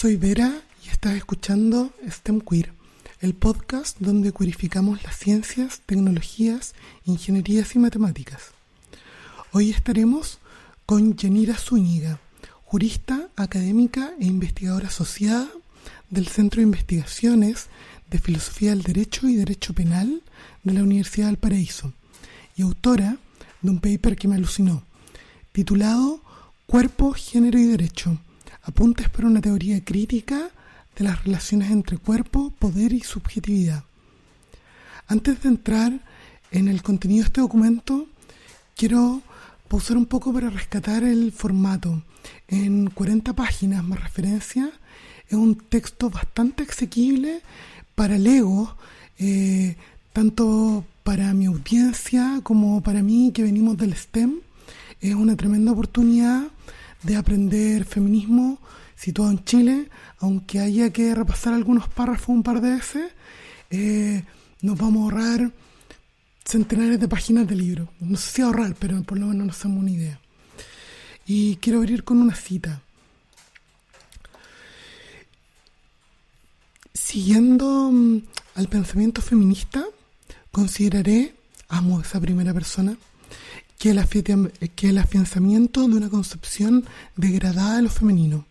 Soy Vera y estás escuchando STEM Queer, el podcast donde queerificamos las ciencias, tecnologías, ingenierías y matemáticas. Hoy estaremos con Yanira Zúñiga, jurista, académica e investigadora asociada del Centro de Investigaciones de Filosofía del Derecho y Derecho Penal de la Universidad del Paraíso y autora de un paper que me alucinó, titulado Cuerpo, Género y Derecho apuntes para una teoría crítica de las relaciones entre cuerpo, poder y subjetividad. Antes de entrar en el contenido de este documento, quiero pausar un poco para rescatar el formato. En 40 páginas más referencia, es un texto bastante asequible para Lego, eh, tanto para mi audiencia como para mí que venimos del STEM. Es una tremenda oportunidad de aprender feminismo situado en Chile, aunque haya que repasar algunos párrafos un par de veces, eh, nos vamos a ahorrar centenares de páginas de libro. No sé si ahorrar, pero por lo menos nos hacemos una idea. Y quiero abrir con una cita. Siguiendo mm, al pensamiento feminista, consideraré, amo esa primera persona, que el, afianzamiento de una concepción degradada de lo femenino,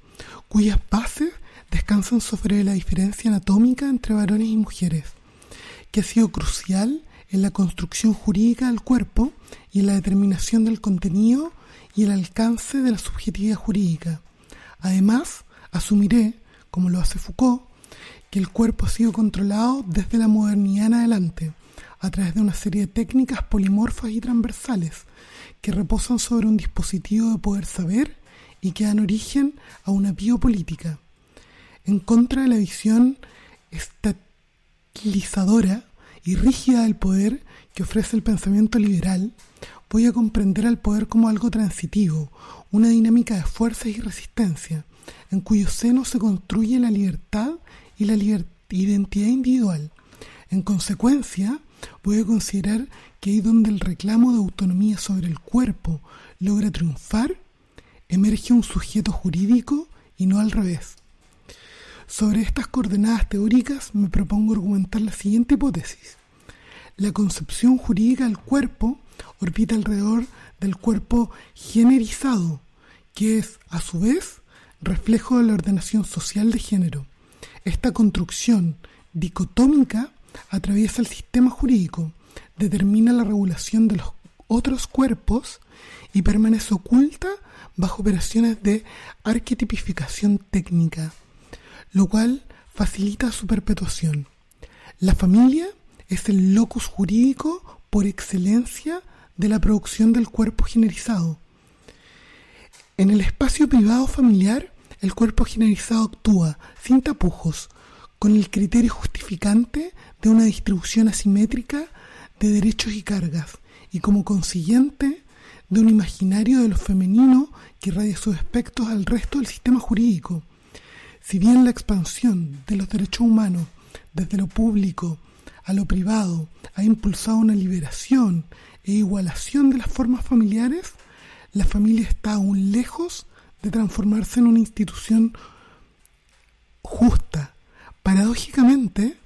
cuyas bases descansan sobre la diferencia anatómica entre varones y mujeres, que ha sido crucial en la construcción jurídica del cuerpo y en la determinación del contenido y el alcance de la subjetividad jurídica. Además, asumiré, como lo hace Foucault, que el cuerpo ha sido controlado desde la modernidad en adelante, a través de una serie de técnicas polimorfas y transversales que reposan sobre un dispositivo de poder saber y que dan origen a una biopolítica. En contra de la visión estatizadora y rígida del poder que ofrece el pensamiento liberal, voy a comprender al poder como algo transitivo, una dinámica de fuerzas y resistencia, en cuyo seno se construye la libertad y la identidad individual. En consecuencia, a considerar que ahí donde el reclamo de autonomía sobre el cuerpo logra triunfar, emerge un sujeto jurídico y no al revés. Sobre estas coordenadas teóricas me propongo argumentar la siguiente hipótesis. La concepción jurídica del cuerpo orbita alrededor del cuerpo generizado, que es, a su vez, reflejo de la ordenación social de género. Esta construcción dicotómica atraviesa el sistema jurídico, determina la regulación de los otros cuerpos y permanece oculta bajo operaciones de arquetipificación técnica, lo cual facilita su perpetuación. La familia es el locus jurídico por excelencia de la producción del cuerpo generizado. En el espacio privado familiar, el cuerpo generizado actúa sin tapujos, con el criterio justificante de una distribución asimétrica de derechos y cargas, y como consiguiente de un imaginario de lo femenino que irradia sus aspectos al resto del sistema jurídico. Si bien la expansión de los derechos humanos desde lo público a lo privado ha impulsado una liberación e igualación de las formas familiares, la familia está aún lejos de transformarse en una institución justa. Paradójicamente,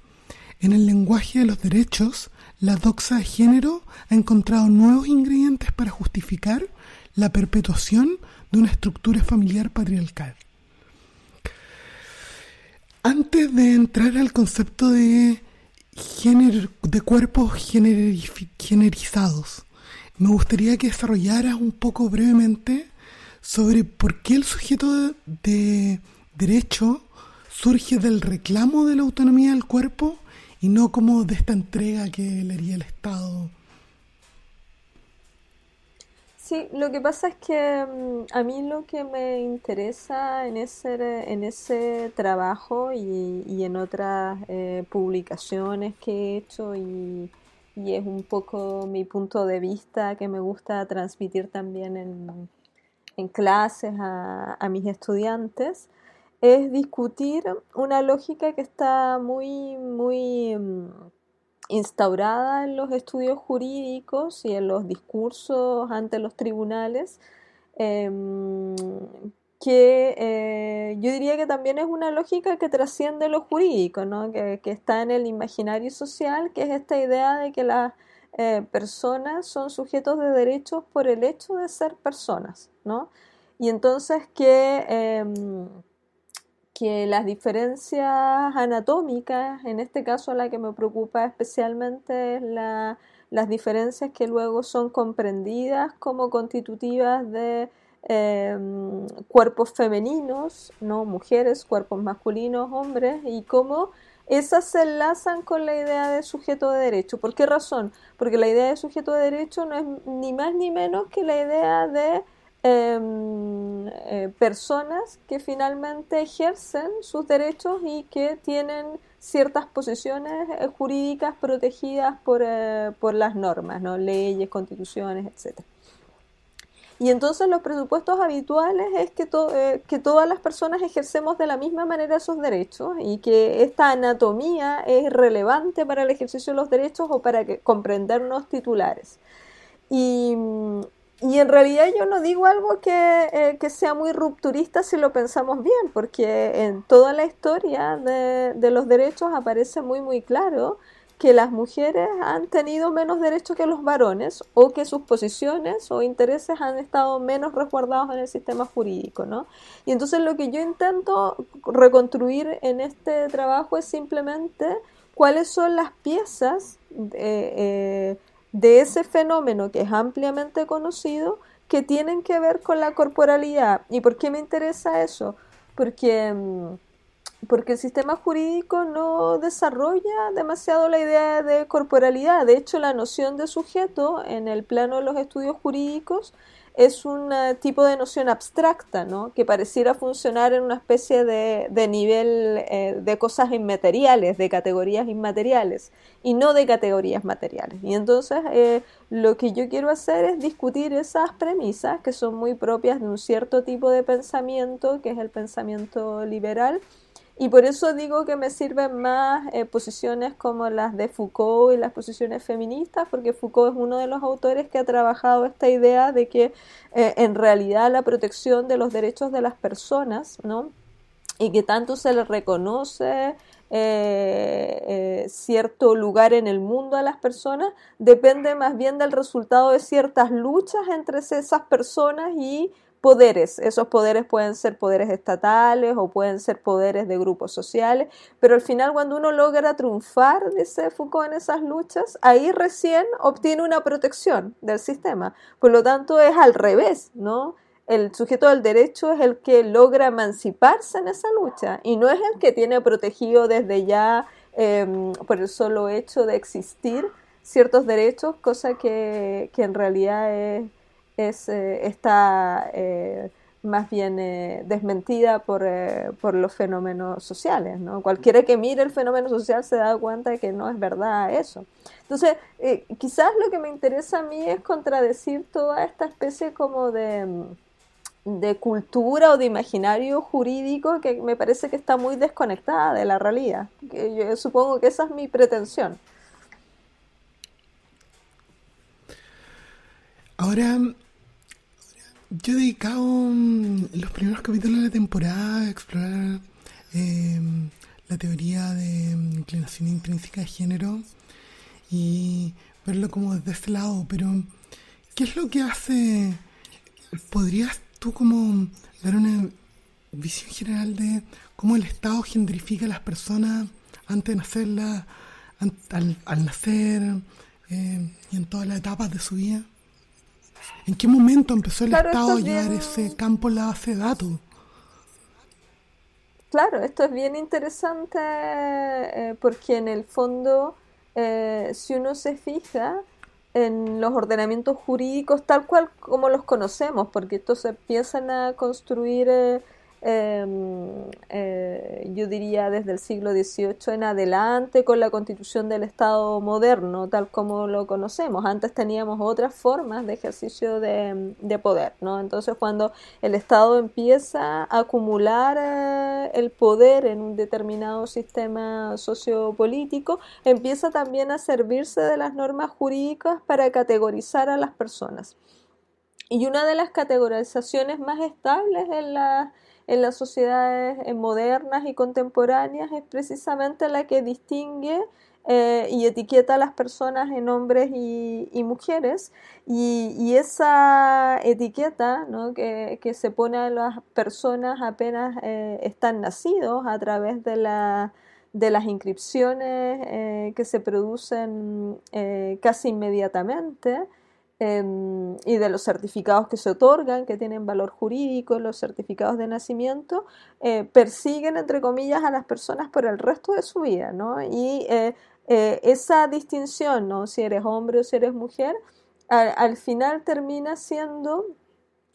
en el lenguaje de los derechos, la doxa de género ha encontrado nuevos ingredientes para justificar la perpetuación de una estructura familiar patriarcal. Antes de entrar al concepto de, género, de cuerpos generizados, me gustaría que desarrollaras un poco brevemente sobre por qué el sujeto de derecho surge del reclamo de la autonomía del cuerpo y no como de esta entrega que le haría el Estado. Sí, lo que pasa es que mm, a mí lo que me interesa en ese, en ese trabajo y, en otras eh, publicaciones que he hecho y, es un poco mi punto de vista que me gusta transmitir también en, clases a, a mis estudiantes, es discutir una lógica que está muy, muy mm, instaurada en los estudios jurídicos y en los discursos ante los tribunales, em, que eh, yo diría que también es una lógica que trasciende lo jurídico, ¿no? que, está en el imaginario social, que es esta idea de que las eh, personas son sujetos de derechos por el hecho de ser personas, ¿no? Y entonces que, em, que las diferencias anatómicas, en este caso la que me preocupa especialmente es la, las diferencias que luego son comprendidas como constitutivas de Em, cuerpos femeninos, no mujeres, cuerpos masculinos, hombres, y cómo esas se enlazan con la idea de sujeto de derecho. ¿Por qué razón? Porque la idea de sujeto de derecho no es ni más ni menos que la idea de em, eh, personas que finalmente ejercen sus derechos y que tienen ciertas posiciones eh, jurídicas protegidas por, eh, por las normas, ¿no? leyes, constituciones, etcétera. Y entonces los presupuestos habituales es que, que todas las personas ejercemos de la misma manera esos derechos y que esta anatomía es relevante para el ejercicio de los derechos o para que, comprendernos titulares. Y, y en realidad yo no digo algo que, eh, que, sea muy rupturista si lo pensamos bien, porque en toda la historia de, de los derechos aparece muy muy claro que las mujeres han tenido menos derechos que los varones o que sus posiciones o intereses han estado menos resguardados en el sistema jurídico, ¿no? Y entonces lo que yo intento reconstruir en este trabajo es simplemente cuáles son las piezas eh, de ese fenómeno que es ampliamente conocido que tienen que ver con la corporalidad. ¿Y por qué me interesa eso? Porque... Mm, porque el sistema jurídico no desarrolla demasiado la idea de corporalidad. De hecho, la noción de sujeto en el plano de los estudios jurídicos es un eh, tipo de noción abstracta, ¿no? que pareciera funcionar en una especie de, nivel eh, de cosas inmateriales, de categorías inmateriales, y no de categorías materiales. Y entonces eh, lo que yo quiero hacer es discutir esas premisas que son muy propias de un cierto tipo de pensamiento, que es el pensamiento liberal, y por eso digo que me sirven más eh, posiciones como las de Foucault y las posiciones feministas, porque Foucault es uno de los autores que ha trabajado esta idea de que eh, en realidad la protección de los derechos de las personas, ¿no? Y que tanto se le reconoce eh, cierto lugar en el mundo a las personas, depende más bien del resultado de ciertas luchas entre esas personas y poderes. Esos poderes pueden ser poderes estatales o pueden ser poderes de grupos sociales, pero al final cuando uno logra triunfar, dice Foucault, en esas luchas, ahí recién obtiene una protección del sistema. Por lo tanto, es al revés, ¿no? El sujeto del derecho es el que logra emanciparse en esa lucha y no es el que tiene protegido desde ya em, por el solo hecho de existir ciertos derechos, cosa que, que en realidad es eh, está eh, más bien eh, desmentida por, por, los fenómenos sociales. ¿no? Cualquiera que mire el fenómeno social se da cuenta de que no es verdad eso. Entonces, quizás lo que me interesa a mí es contradecir toda esta especie como de, de cultura o de imaginario jurídico que me parece que está muy desconectada de la realidad. yo supongo que esa es mi pretensión. Ahora, yo he dedicado mm, los primeros capítulos de la temporada a explorar em, la teoría de mm, inclinación intrínseca de género y verlo como desde este lado, pero ¿qué es lo que hace? ¿Podrías tú como dar una visión general de cómo el Estado gentrifica a las personas antes de nacerla, al, nacer em, y en todas las etapas de su vida? ¿En qué momento empezó el Estado a llevar ese campo en la base de datos? Claro, esto es bien interesante eh, porque en el fondo, eh, si uno se fija en los ordenamientos jurídicos tal cual como los conocemos, porque estos se empiezan a construir eh, Em, eh, yo diría desde el siglo XVIII en adelante con la constitución del Estado moderno, tal como lo conocemos. Antes teníamos otras formas de ejercicio de, poder, ¿no? Entonces cuando el Estado empieza a acumular eh, el poder en un determinado sistema sociopolítico, empieza también a servirse de las normas jurídicas para categorizar a las personas. y una de las categorizaciones más estables en, en las sociedades eh, modernas y contemporáneas es precisamente la que distingue eh, y etiqueta a las personas en hombres y, mujeres. Y, esa etiqueta que, se pone a las personas apenas eh, están nacidos a través de, la, de las inscripciones que se producen casi inmediatamente. Y de los certificados que se otorgan, que tienen valor jurídico, los certificados de nacimiento, persiguen, entre comillas, a las personas por el resto de su vida, ¿no? Y eh, esa distinción, ¿no? si eres hombre o si eres mujer, al, final termina siendo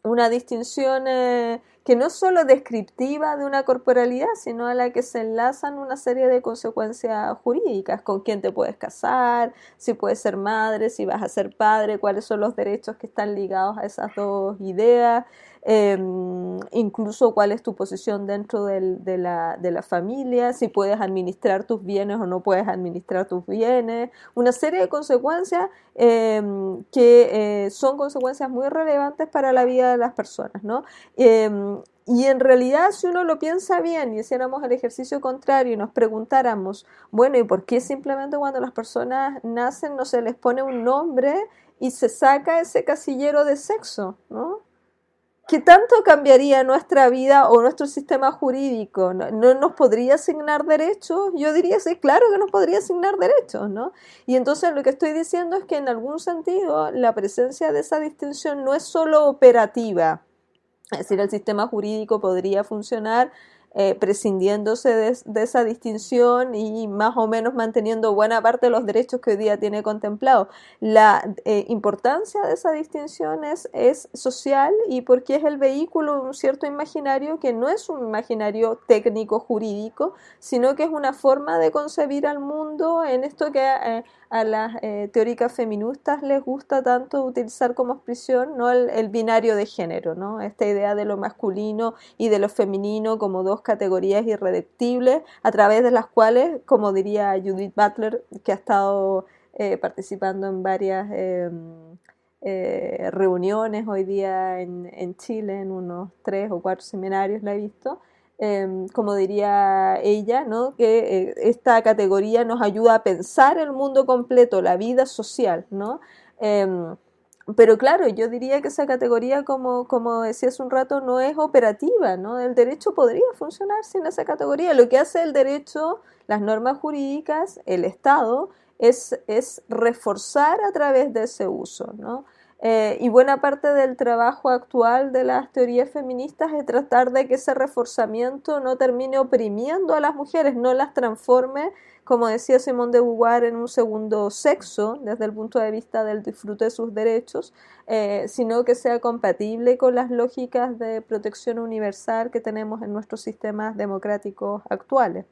una distinción eh, que no es solo descriptiva de una corporalidad, sino a la que se enlazan una serie de consecuencias jurídicas, con quién te puedes casar, si puedes ser madre, si vas a ser padre, cuáles son los derechos que están ligados a esas dos ideas, Em, incluso cuál es tu posición dentro de, la, de, la, familia, si puedes administrar tus bienes o no puedes administrar tus bienes, una serie de consecuencias em, que eh, son consecuencias muy relevantes para la vida de las personas, ¿no? Em, y en realidad, si uno lo piensa bien y hiciéramos el ejercicio contrario y nos preguntáramos, bueno, ¿y por qué simplemente cuando las personas nacen no se les pone un nombre y se saca ese casillero de sexo, ¿no? ¿Qué tanto cambiaría nuestra vida o nuestro sistema jurídico? ¿No, nos podría asignar derechos? Yo diría, sí, claro que nos podría asignar derechos, ¿no? Y entonces lo que estoy diciendo es que en algún sentido la presencia de esa distinción no es solo operativa, es decir, el sistema jurídico podría funcionar eh, prescindiéndose de, esa distinción y más o menos manteniendo buena parte de los derechos que hoy día tiene contemplado. La eh, importancia de esa distinción es, es, social y porque es el vehículo de un cierto imaginario que no es un imaginario técnico jurídico, sino que es una forma de concebir al mundo en esto que eh, a las teóricas feministas les gusta tanto utilizar como expresión ¿no? El, binario de género, ¿no? esta idea de lo masculino y de lo femenino como dos categorías irreductibles a través de las cuales, como diría Judith Butler, que ha estado eh, participando en varias em, eh, reuniones hoy día en, en Chile, en unos tres o cuatro seminarios la he visto, Em, como diría ella, ¿no? que eh, esta categoría nos ayuda a pensar el mundo completo, la vida social, ¿no? Pero claro, yo diría que esa categoría, como, como decía un rato, no es operativa, ¿no? El derecho podría funcionar sin esa categoría. Lo que hace el derecho, las normas jurídicas, el Estado, es, es reforzar a través de ese uso, ¿no? Eh, y buena parte del trabajo actual de las teorías feministas es tratar de que ese reforzamiento no termine oprimiendo a las mujeres, no las transforme, como decía Simón de Beauvoir, en un segundo sexo desde el punto de vista del disfrute de sus derechos, eh, sino que sea compatible con las lógicas de protección universal que tenemos en nuestros sistemas democráticos actuales.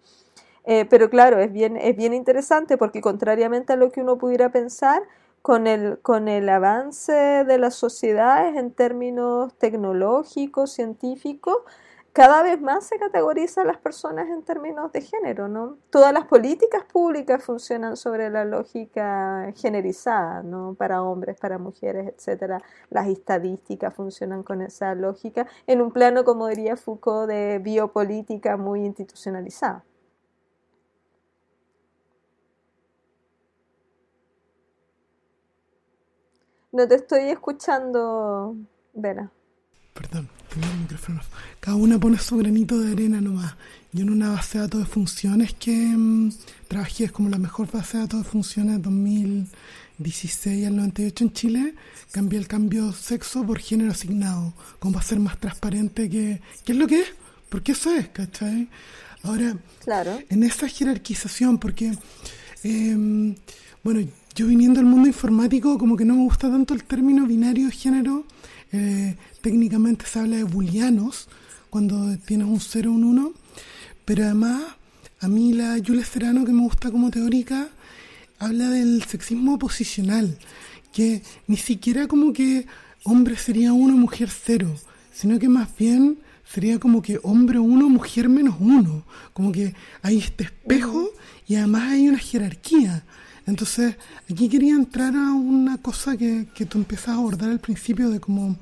Eh, pero claro, es bien, es bien interesante porque contrariamente a lo que uno pudiera pensar, con el, con el avance de las sociedades en términos tecnológicos, científicos, cada vez más se categoriza a las personas en términos de género, ¿no? Todas las políticas públicas funcionan sobre la lógica generizada, ¿no? Para hombres, para mujeres, etcétera. Las estadísticas funcionan con esa lógica en un plano, como diría Foucault, de biopolítica muy institucionalizada. No te estoy escuchando, Vera. Perdón, tenía el micrófono. Cada una pone su granito de arena nomás. Yo en una base de datos de funciones que mm, trabajé, es como la mejor base de datos de funciones 2016 al 98 en Chile, cambié el cambio sexo por género asignado, como para ser más transparente que... ¿Qué es lo que es? Porque eso es, ¿cachai? Ahora, claro. en esa jerarquización, porque, em, bueno, yo viniendo al mundo informático, como que no me gusta tanto el término binario género. Eh, técnicamente se habla de booleanos cuando tienes un 0 o un 1. Pero además, a mí la Julia Serrano, que me gusta como teórica, habla del sexismo posicional, que ni siquiera como que hombre sería uno, mujer cero, sino que más bien sería como que hombre uno, mujer menos uno. Como que hay este espejo y además hay una jerarquía. Entonces, aquí quería entrar a una cosa que, que tú empiezas a abordar al principio de como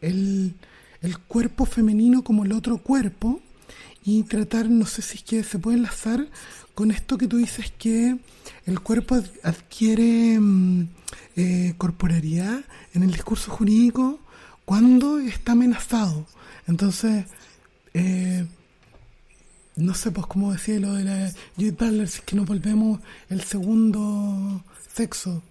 el, el cuerpo femenino como el otro cuerpo y tratar, no sé si es que se puede enlazar con esto que tú dices que el cuerpo adquiere mm, eh, corporalidad en el discurso jurídico cuando está amenazado. Entonces, eh, no sé, pues como decía lo de la Judith Butler, si es que nos volvemos el segundo sexo,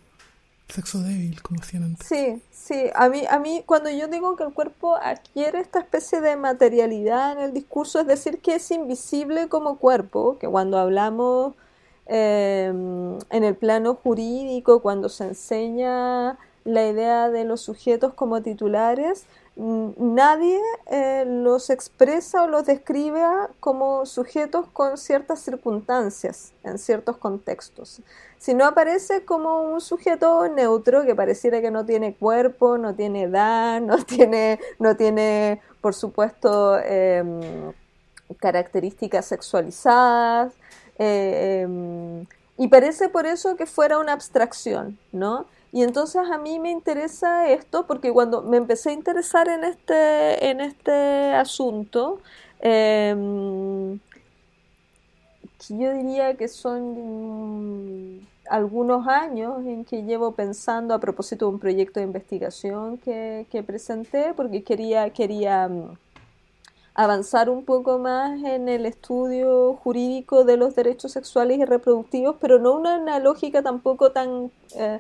sexo débil, como decían antes. Sí, sí, a mí, a mí cuando yo digo que el cuerpo adquiere esta especie de materialidad en el discurso, es decir, que es invisible como cuerpo, que cuando hablamos eh, en el plano jurídico, cuando se enseña la idea de los sujetos como titulares, nadie eh, los expresa o los describe como sujetos con ciertas circunstancias, en ciertos contextos, sino aparece como un sujeto neutro que pareciera que no tiene cuerpo, no tiene edad, no tiene, no tiene por supuesto, em, características sexualizadas, eh, em, y parece por eso que fuera una abstracción, ¿no? Y entonces a mí me interesa esto porque cuando me empecé a interesar en este, en este asunto, em, yo diría que son algunos años en que llevo pensando a propósito de un proyecto de investigación que, que presenté porque quería, quería mm, avanzar un poco más en el estudio jurídico de los derechos sexuales y reproductivos, pero no una, lógica tampoco tan... Eh,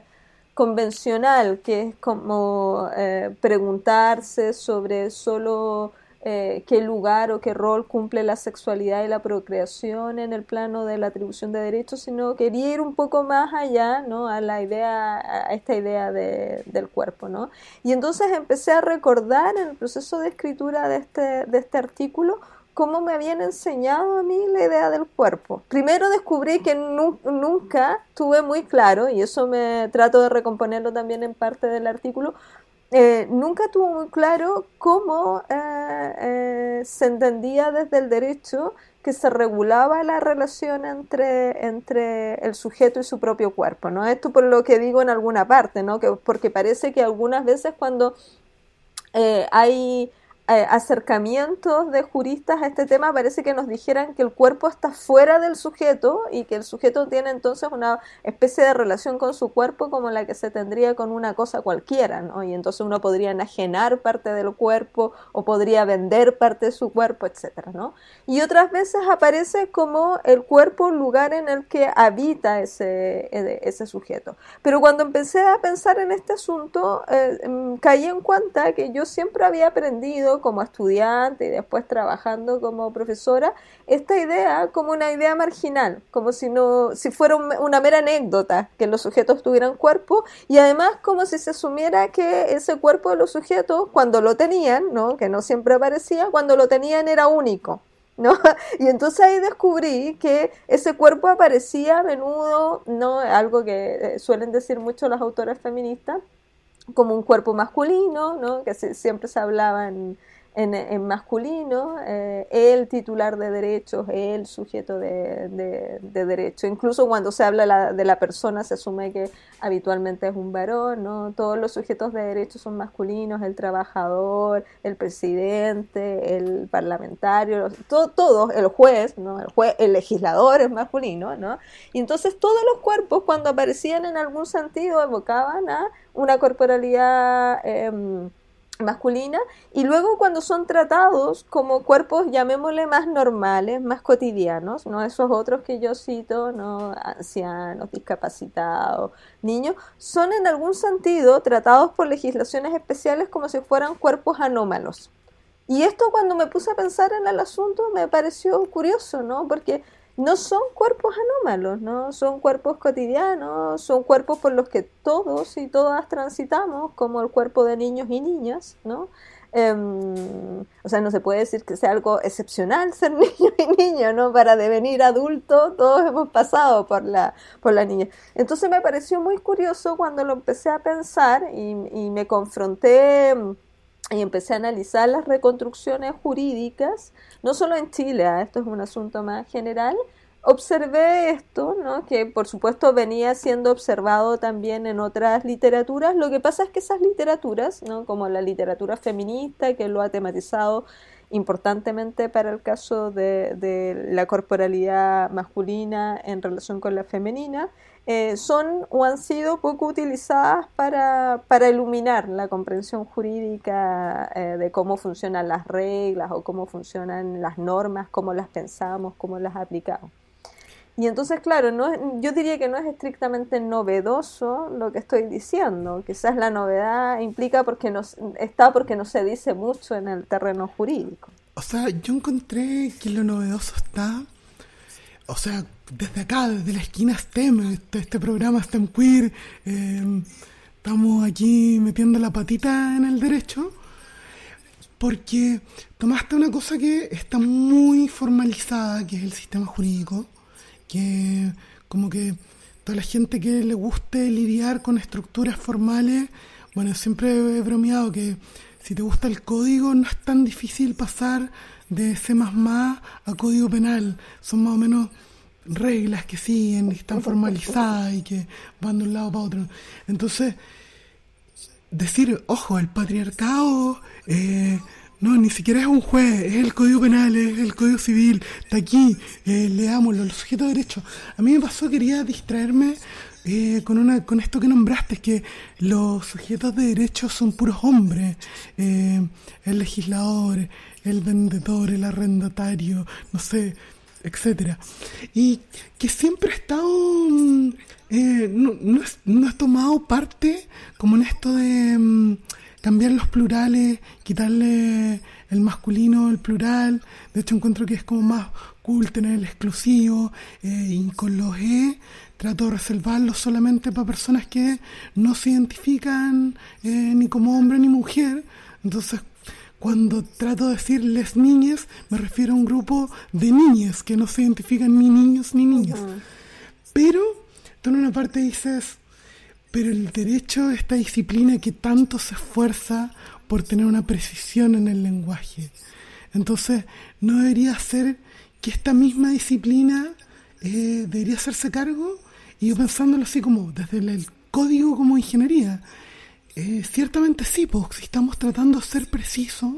convencional, que es como eh, preguntarse sobre solo eh, qué lugar o qué rol cumple la sexualidad y la procreación en el plano de la atribución de derechos, sino quería ir un poco más allá, ¿no? A la idea, a esta idea del cuerpo, ¿no? Y entonces empecé a recordar en el proceso de escritura de este, de este artículo cómo me habían enseñado a mí la idea del cuerpo. Primero descubrí que nunca tuve muy claro, y eso me trato de recomponerlo también en parte del artículo, eh, nunca tuve muy claro cómo eh, eh, se entendía desde el derecho que se regulaba la relación entre, entre el sujeto y su propio cuerpo, ¿no? Esto por lo que digo en alguna parte, ¿no? Que, porque parece que algunas veces cuando hay eh, acercamientos de juristas a este tema parece que nos dijeran que el cuerpo está fuera del sujeto y que el sujeto tiene entonces una especie de relación con su cuerpo como la que se tendría con una cosa cualquiera, ¿no? Y entonces uno podría enajenar parte del cuerpo o podría vender parte de su cuerpo, etcétera, ¿no? Y otras veces aparece como el cuerpo lugar en el que habita ese, eh, ese sujeto. Pero cuando empecé a pensar en este asunto, eh, mm, caí en cuenta que yo siempre había aprendido como estudiante y después trabajando como profesora, esta idea como una idea marginal, como si no, si fuera una mera anécdota que los sujetos tuvieran cuerpo y además como si se asumiera que ese cuerpo de los sujetos, cuando lo tenían, ¿no? que no siempre aparecía, cuando lo tenían era único. ¿No? Y entonces ahí descubrí que ese cuerpo aparecía a menudo, ¿no? Algo que eh, suelen decir mucho las autoras feministas, como un cuerpo masculino, ¿no? Que siempre se hablaba en, masculino, eh, el titular de derechos, el sujeto de, de, derecho. Incluso cuando se habla de la persona se asume que habitualmente es un varón, ¿no? Todos los sujetos de derechos son masculinos, el trabajador, el presidente, el parlamentario, todo, todos, el juez, ¿no? El juez, el legislador es masculino, ¿no? Y entonces todos los cuerpos cuando aparecían en algún sentido evocaban a una corporalidad eh, masculina y luego cuando son tratados como cuerpos llamémosle más normales, más cotidianos, no esos otros que yo cito, no ancianos, discapacitados, niños, son en algún sentido tratados por legislaciones especiales como si fueran cuerpos anómalos. Y esto cuando me puse a pensar en el asunto me pareció curioso, ¿no? Porque no son cuerpos anómalos, ¿no? Son cuerpos cotidianos, son cuerpos por los que todos y todas transitamos, como el cuerpo de niños y niñas, ¿no? Em, o sea, no se puede decir que sea algo excepcional ser niño y niño, ¿no? Para devenir adulto, todos hemos pasado por la, por la niña. Entonces me pareció muy curioso cuando lo empecé a pensar y, y me confronté y empecé a analizar las reconstrucciones jurídicas, no solo en Chile, ¿ah? esto es un asunto más general, observé esto, ¿no? que por supuesto venía siendo observado también en otras literaturas. Lo que pasa es que esas literaturas, ¿no? como la literatura feminista, que lo ha tematizado importantemente para el caso de, de la corporalidad masculina en relación con la femenina, eh, son o han sido poco utilizadas para, para iluminar la comprensión jurídica eh, de cómo funcionan las reglas o cómo funcionan las normas, cómo las pensamos, cómo las aplicamos. Y entonces, claro, no, yo diría que no es estrictamente novedoso lo que estoy diciendo. Quizás la novedad implica porque nos, está porque no se dice mucho en el terreno jurídico. O sea, yo encontré que lo novedoso está o sea, desde acá, desde la esquina STEM, este, programa STEM Queer, eh, estamos aquí metiendo la patita en el derecho, porque tomaste una cosa que está muy formalizada, que es el sistema jurídico, que como que toda la gente que le guste lidiar con estructuras formales, bueno, siempre he bromeado que si te gusta el código no es tan difícil pasar de C a código penal. Son más o menos reglas que siguen, están formalizadas y que van de un lado para otro. Entonces, decir, ojo, el patriarcado, eh, no, ni siquiera es un juez, es el código penal, es el código civil, está aquí, eh, leámoslo, los sujetos de derecho. A mí me pasó, quería distraerme eh, con, una, con esto que nombraste, que los sujetos de derecho son puros hombres, eh, el legislador, el vendedor, el arrendatario, no sé, etcétera. Y que siempre ha estado, mm, eh, no, no, no, ha tomado parte como en esto de mm, cambiar los plurales, quitarle el masculino, el plural. De hecho, encuentro que es como más cool tener el exclusivo. Eh, y con los E trato de reservarlos solamente para personas que no se identifican eh, ni como hombre ni mujer. Entonces, cuando trato de decir les niñas, me refiero a un grupo de niñas que no se identifican ni niños ni niñas. Pero tú en una parte dices, pero el derecho, esta disciplina que tanto se esfuerza por tener una precisión en el lenguaje. Entonces, ¿no debería ser que esta misma disciplina eh, debería hacerse cargo? Y yo pensándolo así como desde el código como ingeniería, eh, ciertamente sí, porque si estamos tratando de ser precisos,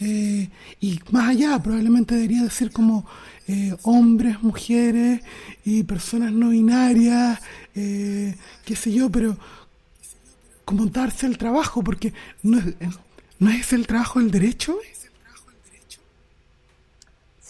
eh, y más allá, probablemente debería decir como eh, hombres, mujeres y personas no binarias, qué sé yo, pero como darse el trabajo, porque no es, no es el trabajo del derecho.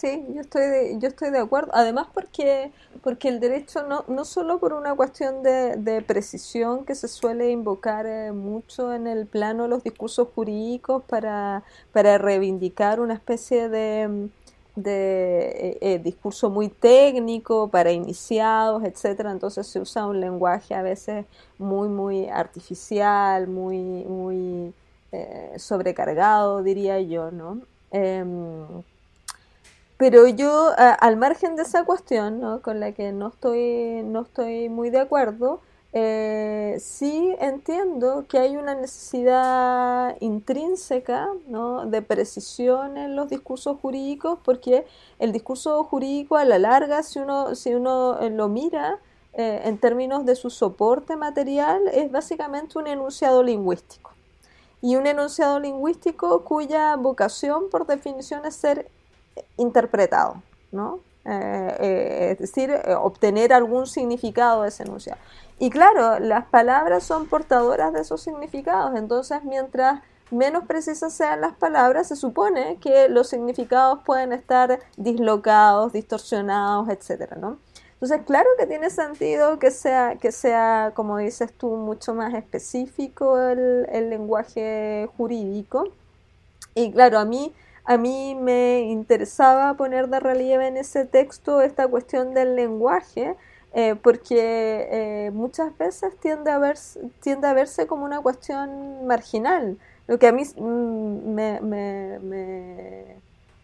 Sí, yo estoy de, yo estoy de acuerdo. Además porque, porque el derecho no, no solo por una cuestión de, precisión que se suele invocar eh, mucho en el plano de los discursos jurídicos para, para reivindicar una especie de, de eh, eh, discurso muy técnico para iniciados, etcétera. Entonces se usa un lenguaje a veces muy, muy artificial, muy, muy sobrecargado, diría yo, ¿no? Pero yo, al margen de esa cuestión, ¿no? con la que no estoy, no estoy muy de acuerdo, eh, sí entiendo que hay una necesidad intrínseca ¿no? de precisión en los discursos jurídicos, porque el discurso jurídico a la larga, si uno, si uno eh, lo mira eh, en términos de su soporte material, es básicamente un enunciado lingüístico. Y un enunciado lingüístico cuya vocación, por definición, es ser interpretado, ¿no? Eh, eh, es decir, eh, obtener algún significado de ese enunciado. Y claro, las palabras son portadoras de esos significados, entonces mientras menos precisas sean las palabras, se supone que los significados pueden estar dislocados, distorsionados, etc. ¿no? Entonces, claro que tiene sentido que sea, que sea, como dices tú, mucho más específico el, el lenguaje jurídico. Y claro, a mí a mí me interesaba poner de relieve en ese texto esta cuestión del lenguaje, eh, porque eh, muchas veces tiende a, verse, como una cuestión marginal, lo que a mí mm, me,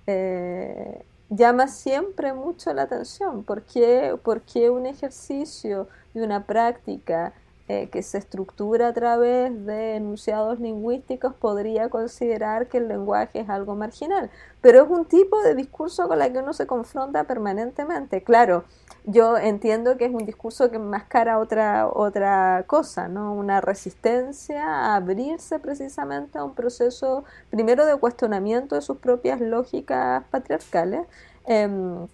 eh, llama siempre mucho la atención, porque, porque un ejercicio y una práctica eh, que se estructura a través de enunciados lingüísticos podría considerar que el lenguaje es algo marginal, pero es un tipo de discurso con el que uno se confronta permanentemente. Claro, yo entiendo que es un discurso que enmascara otra, otra cosa, ¿no? una resistencia a abrirse precisamente a un proceso, primero de cuestionamiento de sus propias lógicas patriarcales. Em,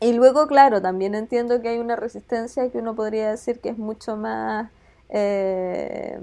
y luego, claro, también entiendo que hay una resistencia que uno podría decir que es mucho más eh,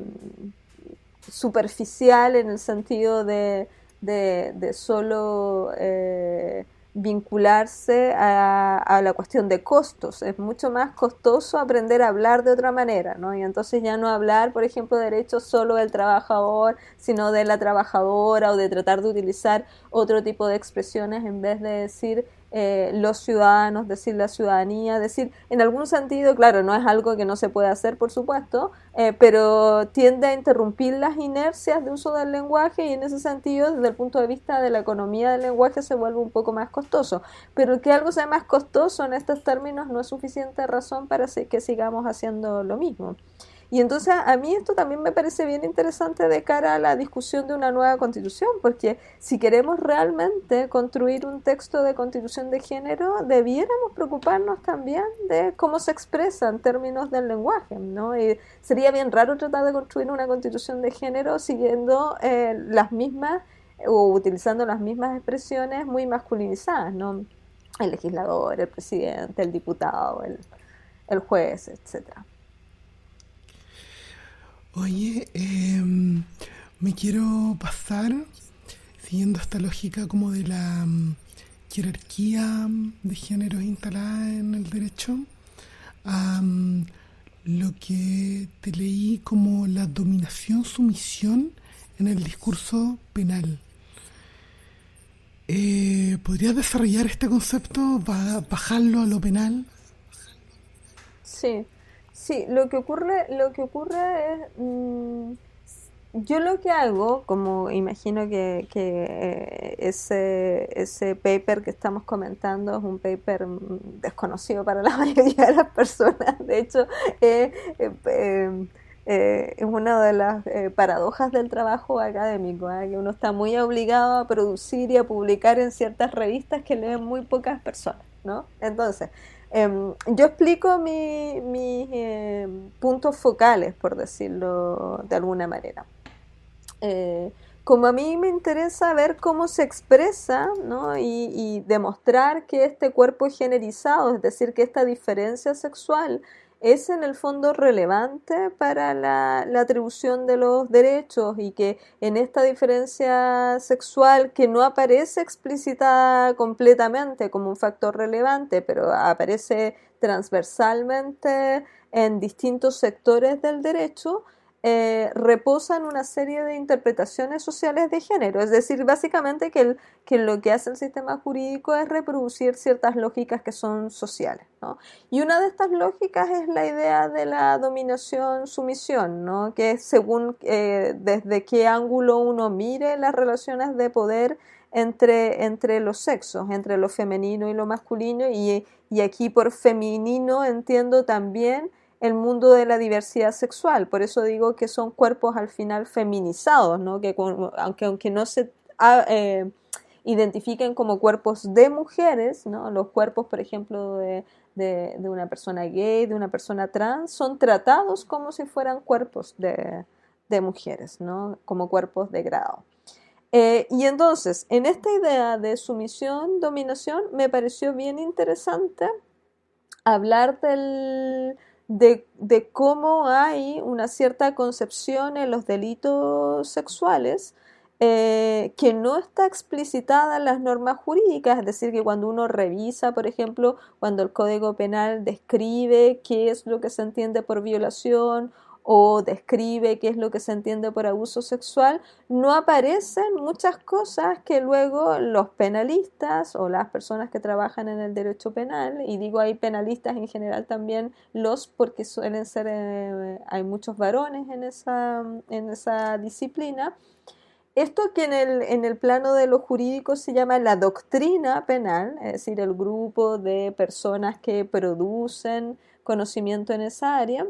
superficial en el sentido de, de, solo eh, vincularse a, la cuestión de costos. Es mucho más costoso aprender a hablar de otra manera, ¿no? Y entonces ya no hablar, por ejemplo, de derechos solo del trabajador, sino de la trabajadora o de tratar de utilizar otro tipo de expresiones en vez de decir eh, los ciudadanos, decir la ciudadanía, decir, en algún sentido, claro, no es algo que no se puede hacer, por supuesto, eh, pero tiende a interrumpir las inercias de uso del lenguaje y en ese sentido, desde el punto de vista de la economía del lenguaje, se vuelve un poco más costoso. Pero que algo sea más costoso en estos términos no es suficiente razón para que sigamos haciendo lo mismo. Y entonces a mí esto también me parece bien interesante de cara a la discusión de una nueva constitución, porque si queremos realmente construir un texto de constitución de género, debiéramos preocuparnos también de cómo se expresa en términos del lenguaje, ¿no? Y sería bien raro tratar de construir una constitución de género siguiendo eh, las mismas o utilizando las mismas expresiones muy masculinizadas, ¿no? El legislador, el presidente, el diputado, el, el juez, etcétera. Oye, em, me quiero pasar, siguiendo esta lógica como de la mm, jerarquía mm, de género instalada en el derecho, a lo que te leí como la dominación-sumisión en el discurso penal. Eh, ¿Podrías desarrollar este concepto, bajarlo a lo penal? Sí. Sí, lo que ocurre, lo que ocurre es, mm, yo lo que hago, como imagino que, eh, ese, ese paper que estamos comentando es un paper mm, desconocido para la mayoría de las personas, de hecho eh, eh, es una de las paradojas del trabajo académico, que uno está muy obligado a producir y a publicar en ciertas revistas que leen muy pocas personas, ¿no? Entonces, Em, yo explico mis em, puntos focales, por decirlo de alguna manera. Eh, como a mí me interesa ver cómo se expresa y, y, demostrar que este cuerpo es generizado, es decir, que esta diferencia sexual es en el fondo relevante para la, atribución de los derechos y que en esta diferencia sexual que no aparece explicitada completamente como un factor relevante, pero aparece transversalmente en distintos sectores del derecho, eh, reposan una serie de interpretaciones sociales de género, es decir, básicamente que, lo que hace el sistema jurídico es reproducir ciertas lógicas que son sociales. Y una de estas lógicas es la idea de la dominación-sumisión, que según eh, desde qué ángulo uno mire las relaciones de poder entre, los sexos, entre lo femenino y lo masculino, y aquí por femenino entiendo también el mundo de la diversidad sexual. Por eso digo que son cuerpos al final feminizados, ¿no? que aunque, aunque no se ah, eh, identifiquen como cuerpos de mujeres, ¿no? los cuerpos, por ejemplo, de, una persona gay, de una persona trans, son tratados como si fueran cuerpos de, mujeres, ¿no? como cuerpos de grado. Eh, y entonces, en esta idea de sumisión, dominación, me pareció bien interesante hablar del, de, cómo hay una cierta concepción en los delitos sexuales eh, que no está explicitada en las normas jurídicas, es decir, que cuando uno revisa, por ejemplo, cuando el Código Penal describe qué es lo que se entiende por violación o describe qué es lo que se entiende por abuso sexual, no aparecen muchas cosas que luego los penalistas o las personas que trabajan en el derecho penal, y digo hay penalistas en general también los porque suelen ser, eh, hay muchos varones en esa, en esa disciplina, esto que en el, en el plano de lo jurídico se llama la doctrina penal, es decir, el grupo de personas que producen conocimiento en esa área,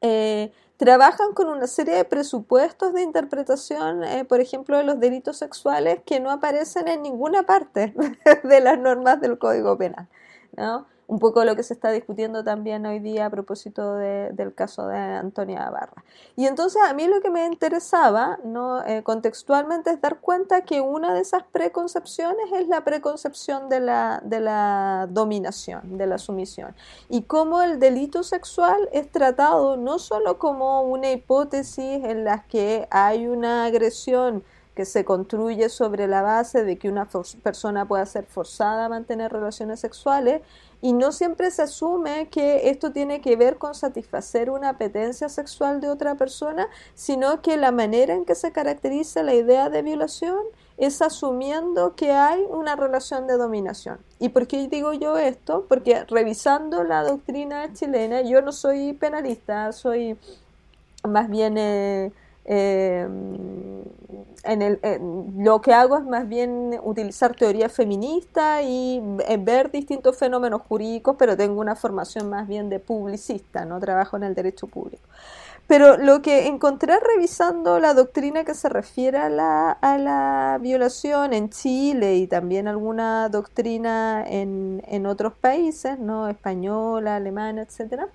eh, trabajan con una serie de presupuestos de interpretación, eh, por ejemplo, de los delitos sexuales que no aparecen en ninguna parte de las normas del Código Penal. ¿no? Un poco lo que se está discutiendo también hoy día a propósito del caso de Antonia Barra. Y entonces a mí lo que me interesaba ¿no? Eh, contextualmente es dar cuenta que una de esas preconcepciones es la preconcepción de la, de la dominación, de la sumisión, y cómo el delito sexual es tratado no solo como una hipótesis en la que hay una agresión, que se construye sobre la base de que una persona pueda ser forzada a mantener relaciones sexuales, y no siempre se asume que esto tiene que ver con satisfacer una apetencia sexual de otra persona, sino que la manera en que se caracteriza la idea de violación es asumiendo que hay una relación de dominación. ¿Y por qué digo yo esto? Porque revisando la doctrina chilena, yo no soy penalista, soy más bien... Eh, el, lo que hago es más bien utilizar teoría feminista y ver distintos fenómenos jurídicos, pero tengo una formación más bien de publicista, no trabajo en el derecho público. Pero lo que encontré revisando la doctrina que se refiere a la, a la violación en Chile y también alguna doctrina en, en otros países, ¿no? española, alemana, etcétera,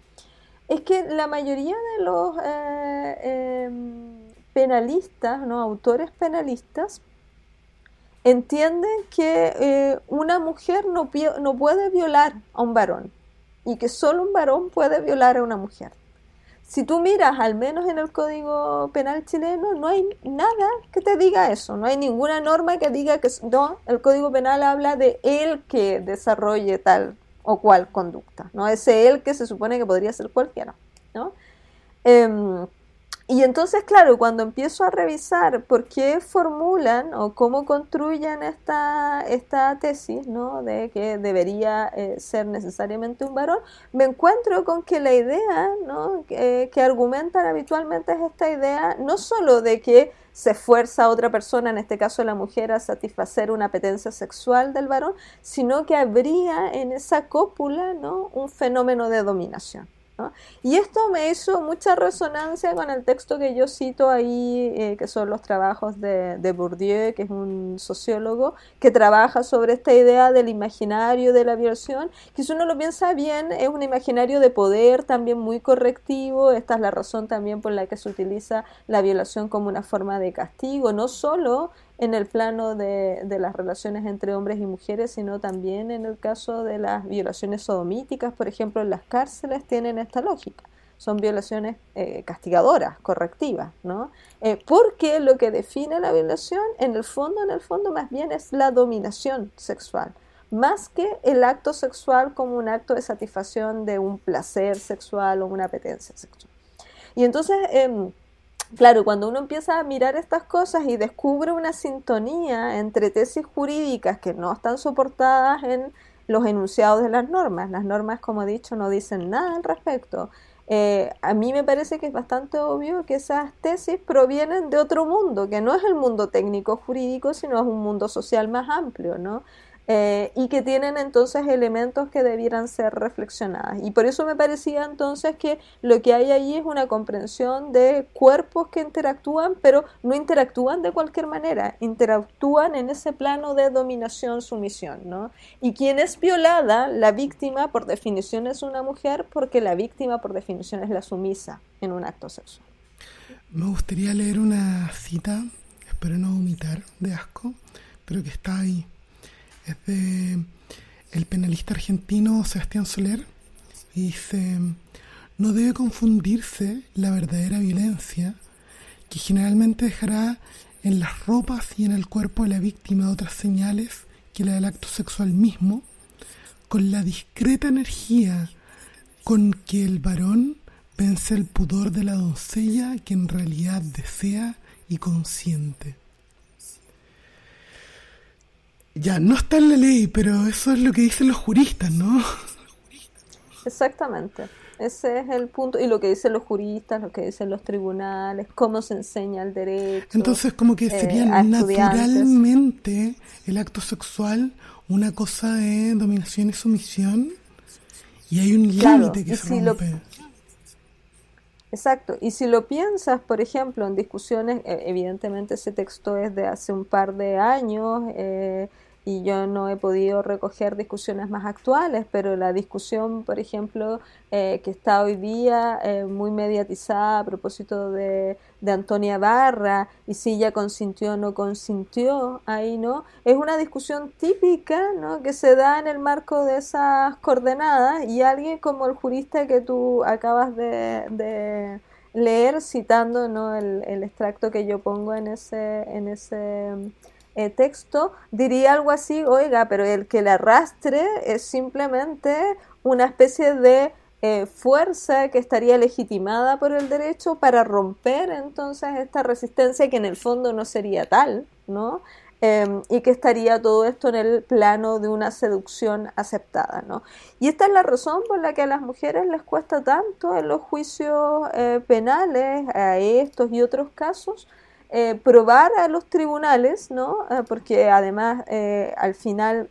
es que la mayoría de los eh, em, penalistas, ¿no? autores penalistas, entienden que eh, una mujer no, no puede violar a un varón y que solo un varón puede violar a una mujer. Si tú miras, al menos en el Código Penal chileno, no hay nada que te diga eso, no hay ninguna norma que diga que no, el Código Penal habla de él que desarrolle tal o cual conducta, no es él que se supone que podría ser cualquiera, ¿no? Em, y entonces, claro, cuando empiezo a revisar por qué formulan o cómo construyen esta, esta tesis, ¿no? De que debería eh, ser necesariamente un varón, me encuentro con que la idea, ¿no? Que, que argumentan habitualmente es esta idea, no solo de que se fuerza a otra persona, en este caso la mujer, a satisfacer una apetencia sexual del varón, sino que habría en esa cópula, ¿no? Un fenómeno de dominación. Y esto me hizo mucha resonancia con el texto que yo cito ahí, eh, que son los trabajos de, de, Bourdieu, que es un sociólogo, que trabaja sobre esta idea del imaginario de la violación, que si uno lo piensa bien, es un imaginario de poder también muy correctivo, esta es la razón también por la que se utiliza la violación como una forma de castigo, no solo en el plano de, de, las relaciones entre hombres y mujeres, sino también en el caso de las violaciones sodomíticas, por ejemplo, en las cárceles tienen esta lógica. Son violaciones eh, castigadoras, correctivas, ¿no? Eh, porque lo que define la violación, en el fondo, en el fondo, más bien es la dominación sexual, más que el acto sexual como un acto de satisfacción de un placer sexual o una apetencia sexual. Y entonces, eh, Claro, cuando uno empieza a mirar estas cosas y descubre una sintonía entre tesis jurídicas que no están soportadas en los enunciados de las normas, las normas, como he dicho, no dicen nada al respecto. Eh, a mí me parece que es bastante obvio que esas tesis provienen de otro mundo, que no es el mundo técnico jurídico, sino es un mundo social más amplio, ¿no? Eh, y que tienen entonces elementos que debieran ser reflexionados. Y por eso me parecía entonces que lo que hay ahí es una comprensión de cuerpos que interactúan, pero no interactúan de cualquier manera, interactúan en ese plano de dominación-sumisión. ¿no? Y quien es violada, la víctima por definición es una mujer, porque la víctima por definición es la sumisa en un acto sexual. Me gustaría leer una cita, espero no vomitar de asco, pero que está ahí es de el penalista argentino Sebastián Soler y dice, no debe confundirse la verdadera violencia que generalmente dejará en las ropas y en el cuerpo de la víctima otras señales que la del acto sexual mismo, con la discreta energía con que el varón vence el pudor de la doncella que en realidad desea y consiente. Ya, no está en la ley, pero eso es lo que dicen los juristas, ¿no? Exactamente. Ese es el punto. Y lo que dicen los juristas, lo que dicen los tribunales, cómo se enseña el derecho. Entonces, como que sería eh, naturalmente el acto sexual una cosa de dominación y sumisión. Y hay un límite que se rompe. Exacto. Y si lo piensas, por ejemplo, en discusiones, e, evidentemente ese texto es de hace un par de años, eh, y yo no he podido recoger discusiones más actuales, pero la discusión, por ejemplo, eh, que está hoy día eh, muy mediatizada a propósito de, de, Antonia Barra y si ella consintió o no consintió, ahí no, es una discusión típica ¿no? que se da en el marco de esas coordenadas y alguien como el jurista que tú acabas de, de leer citando ¿no? el, el extracto que yo pongo en ese, en ese eh, texto, diría algo así, oiga, pero el que la arrastre es simplemente una especie de eh, fuerza que estaría legitimada por el derecho para romper entonces esta resistencia que en el fondo no sería tal, ¿no? Em, y que estaría todo esto en el plano de una seducción aceptada, ¿no? Y esta es la razón por la que a las mujeres les cuesta tanto en los juicios eh, penales, a estos y otros casos, eh, probar a los tribunales, ¿no? Eh, porque además eh, al final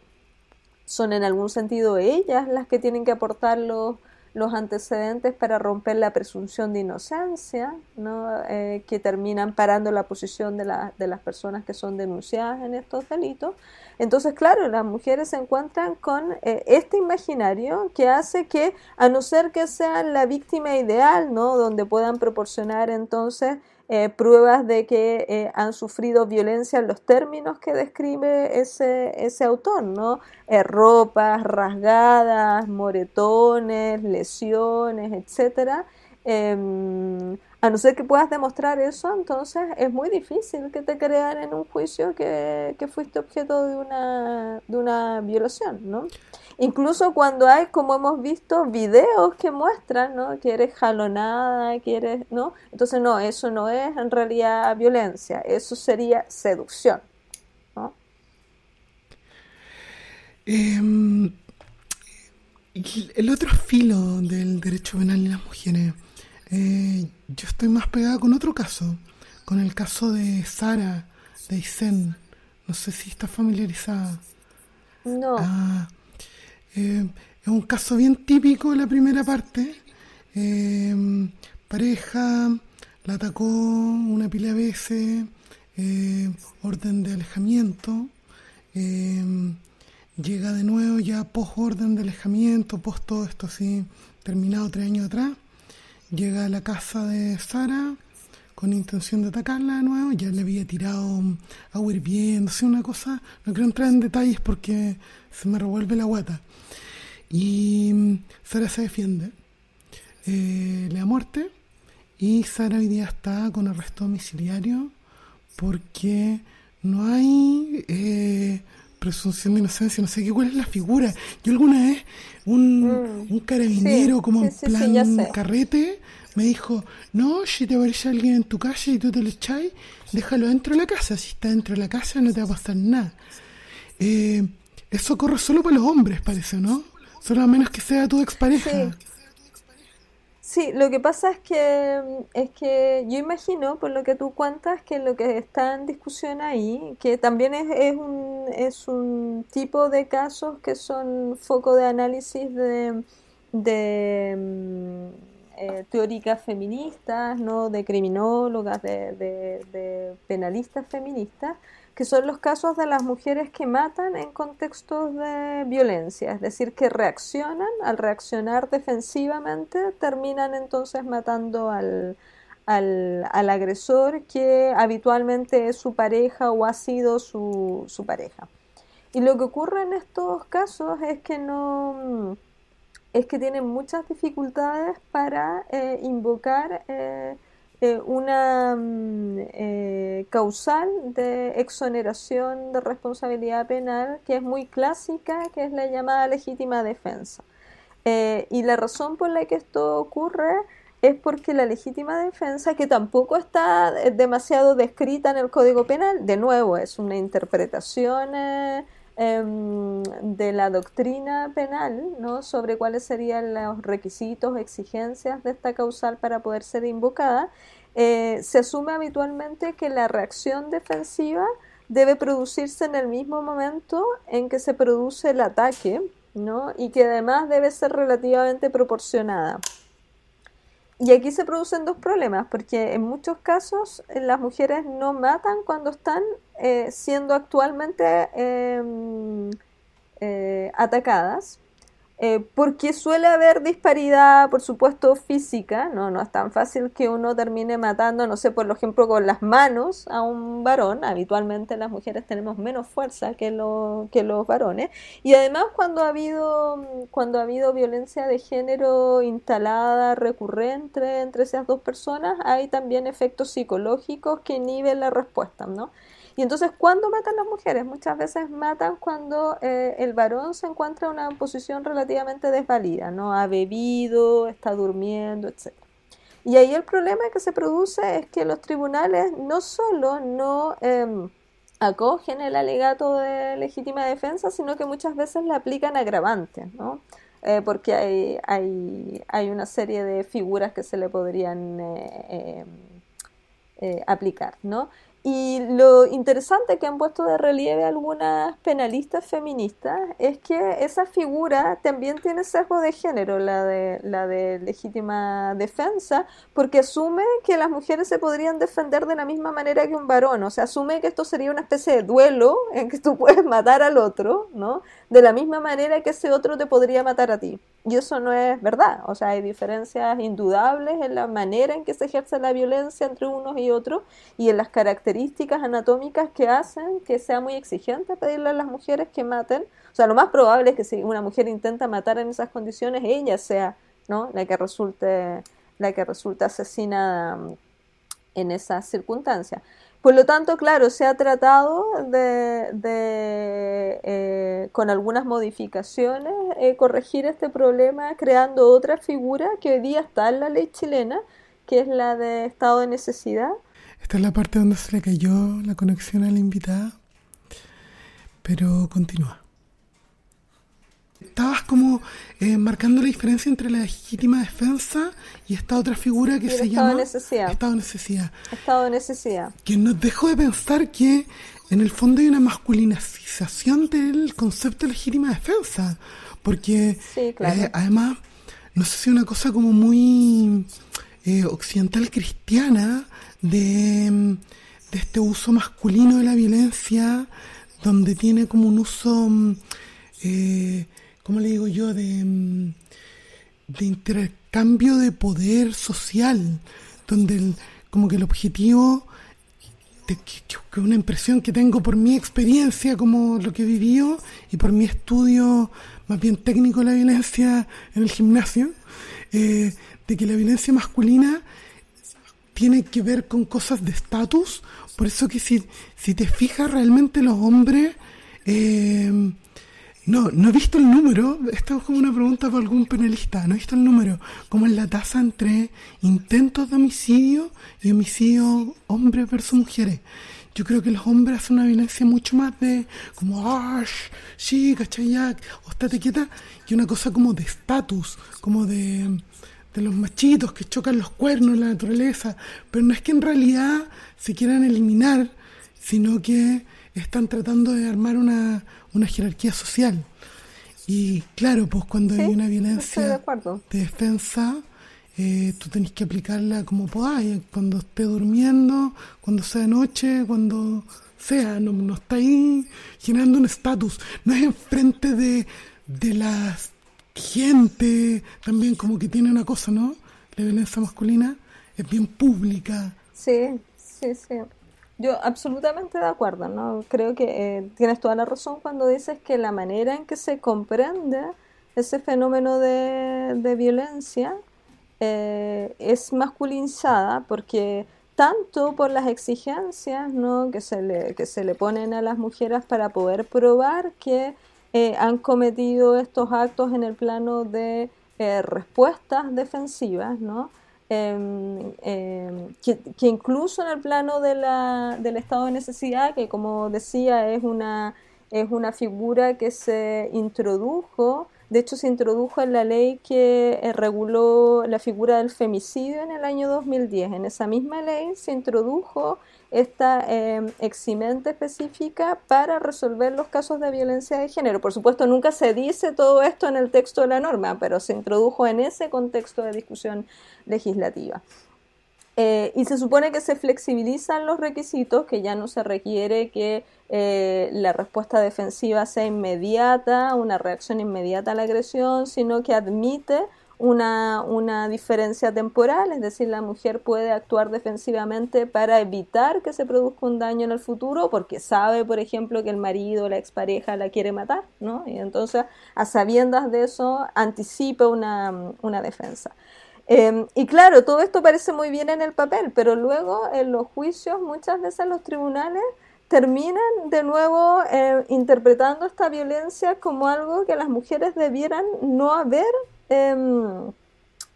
son en algún sentido ellas las que tienen que aportar los, los antecedentes para romper la presunción de inocencia, ¿no? que terminan parando la posición de, la, de las personas que son denunciadas en estos delitos. Entonces, claro, las mujeres se encuentran con este imaginario que hace que, a no ser que sean la víctima ideal, ¿no? donde puedan proporcionar entonces eh, pruebas de que eh, han sufrido violencia en los términos que describe ese, ese autor, ¿no? Eh, ropas rasgadas, moretones, lesiones, etcétera. Em, a no ser que puedas demostrar eso, entonces es muy difícil que te crean en un juicio que, que fuiste objeto de una, de una violación, ¿no? Incluso cuando hay, como hemos visto, videos que muestran, ¿no? Que eres jalonada, que eres, ¿no? Entonces, no, eso no es en realidad violencia, eso sería seducción, ¿no? Em, el otro filo del derecho penal y las mujeres, eh, yo estoy más pegada con otro caso, con el caso de Sara, de Isen. No sé si está familiarizada. No. Ah, eh, es un caso bien típico la primera parte. Eh, pareja, la atacó una pila de veces, eh, orden de alejamiento. llega de nuevo ya post orden de alejamiento, post todo esto así, terminado tres años atrás. Llega a la casa de Sara con intención de atacarla de nuevo, ya le había tirado agua hirviendo, así una cosa, no quiero entrar en detalles porque se me revuelve la guata. Y Sara se defiende, eh, le da muerte y Sara hoy día está con arresto domiciliario porque no hay eh, presunción de inocencia, no sé qué, cuál es la figura. Yo alguna vez, un, mm. un carabinero como en plan carrete, me dijo, no, si te aparece alguien en tu calle y tú te lo echáis, déjalo dentro de la casa, si está dentro de la casa no te va a pasar nada. Eh, eso corre solo para los hombres, parece, ¿no? Solo a menos que sea tu expareja. Sí. lo que pasa es que, es que yo imagino, por lo que tú cuentas, que lo que está en discusión ahí, que también es, es, un, es un tipo de casos que son foco de análisis de, de eh, teóricas feministas, ¿no? de criminólogas, de, penalistas feministas, que son los casos de las mujeres que matan en contextos de violencia, es decir, que reaccionan, al reaccionar defensivamente, terminan entonces matando al agresor que habitualmente es su pareja o ha sido su, su, pareja. Y lo que ocurre en estos casos es que no es que tienen muchas dificultades para eh, invocar eh, eh, una mm, causal de exoneración de responsabilidad penal que es muy clásica, que es la llamada legítima defensa. Y la razón por la que esto ocurre es porque la legítima defensa, que tampoco está demasiado descrita en el Código Penal, de nuevo, es una interpretación de la doctrina penal ¿no? sobre cuáles serían los requisitos, exigencias de esta causal para poder ser invocada, eh, se asume habitualmente que la reacción defensiva debe producirse en el mismo momento en que se produce el ataque, ¿no? Y que además debe ser relativamente proporcionada. Y aquí se producen dos problemas, porque en muchos casos eh, las mujeres no matan cuando están eh, siendo actualmente em, eh, atacadas, eh, porque suele haber disparidad, por supuesto, física, ¿no? No es tan fácil que uno termine matando, no sé, por ejemplo, con las manos a un varón. Habitualmente las mujeres tenemos menos fuerza que, que los varones. Y además cuando ha, habido, cuando ha habido violencia de género instalada, recurrente entre esas dos personas, hay también efectos psicológicos que inhiben la respuesta, ¿no? Y entonces, ¿cuándo matan las mujeres? Muchas veces matan cuando eh, el varón se encuentra en una posición relativamente desvalida, ¿no? Ha bebido, está durmiendo, etc. Y ahí el problema que se produce es que los tribunales no solo no em, acogen el alegato de legítima defensa, sino que muchas veces le aplican agravantes, ¿no? Eh, porque hay, hay, hay, una serie de figuras que se le podrían eh, em, aplicar, ¿no? Y lo interesante que han puesto de relieve algunas penalistas feministas es que esa figura también tiene sesgo de género, la de, la de legítima defensa, porque asume que las mujeres se podrían defender de la misma manera que un varón, o sea, asume que esto sería una especie de duelo en que tú puedes matar al otro, ¿no? De la misma manera que ese otro te podría matar a ti. Y eso no es verdad, o sea, hay diferencias indudables en la manera en que se ejerce la violencia entre unos y otros y en las características anatómicas que hacen que sea muy exigente pedirle a las mujeres que maten. O sea, lo más probable es que si una mujer intenta matar en esas condiciones, ella sea ¿no? la que resulte la que resulta asesinada en esas circunstancias. Por lo tanto, claro, se ha tratado de, eh, con algunas modificaciones, eh, corregir este problema creando otra figura que hoy día está en la ley chilena, que es la de estado de necesidad. Esta es la parte donde se le cayó la conexión a la invitada, pero continúa estabas como eh, marcando la diferencia entre la legítima defensa y esta otra figura que se llama necesidad. estado de necesidad. Estado de necesidad. Que nos dejó de pensar que en el fondo hay una masculinización del concepto de legítima defensa. Porque eh, además, no sé si una cosa como muy eh, occidental cristiana de, de este uso masculino de la violencia, donde tiene como un uso... Eh, ¿cómo le digo yo?, de, mm, de intercambio de poder social, donde como que el objetivo, de, que, una impresión que tengo por mi experiencia como lo que he vivido y por mi estudio más bien técnico de la violencia en el gimnasio, eh, de que la violencia masculina tiene que ver con cosas de estatus, por eso que si, si te fijas realmente los hombres... Eh, no, no he visto el número. Esto es como una pregunta para algún penalista. No he visto el número. ¿Cómo es la tasa entre intentos de homicidio y homicidio hombres versus mujeres? Yo creo que los hombres hacen una violencia mucho más de como, ah, sí, cachayac, o estate quieta, y una cosa como de estatus, como de, de los machitos que chocan los cuernos en la naturaleza. Pero no es que en realidad se quieran eliminar, sino que están tratando de armar una, una jerarquía social. Y claro, pues cuando hay una violencia de, defensa, eh, tú tenés que aplicarla como podáis, cuando esté durmiendo, cuando sea noche, cuando sea, no, no está ahí generando un estatus, no es enfrente de, de la gente, también como que tiene una cosa, ¿no? La violencia masculina es bien pública. Sí, sí, sí. Yo absolutamente de acuerdo, ¿no? Creo que eh, tienes toda la razón cuando dices que la manera en que se comprende ese fenómeno de, violencia eh, es masculinizada porque tanto por las exigencias ¿no? que, se le, que se le ponen a las mujeres para poder probar que eh, han cometido estos actos en el plano de respuestas defensivas, ¿no? Em, em, que, incluso en el plano de la, del estado de necesidad, que como decía es una, es una figura que se introdujo de hecho se introdujo en la ley que eh, reguló la figura del femicidio en el año 2010. En esa misma ley se introdujo esta em, eximente específica para resolver los casos de violencia de género. Por supuesto, nunca se dice todo esto en el texto de la norma, pero se introdujo en ese contexto de discusión legislativa. Eh, y se supone que se flexibilizan los requisitos, que ya no se requiere que eh, la respuesta defensiva sea inmediata, una reacción inmediata a la agresión, sino que admite una, una, diferencia temporal, es decir, la mujer puede actuar defensivamente para evitar que se produzca un daño en el futuro, porque sabe, por ejemplo, que el marido o la expareja la quiere matar, ¿no? Y entonces, a sabiendas de eso, anticipa una, una defensa. Em, y claro, todo esto parece muy bien en el papel, pero luego en los juicios muchas veces los tribunales terminan de nuevo eh, interpretando esta violencia como algo que las mujeres debieran no haber, em,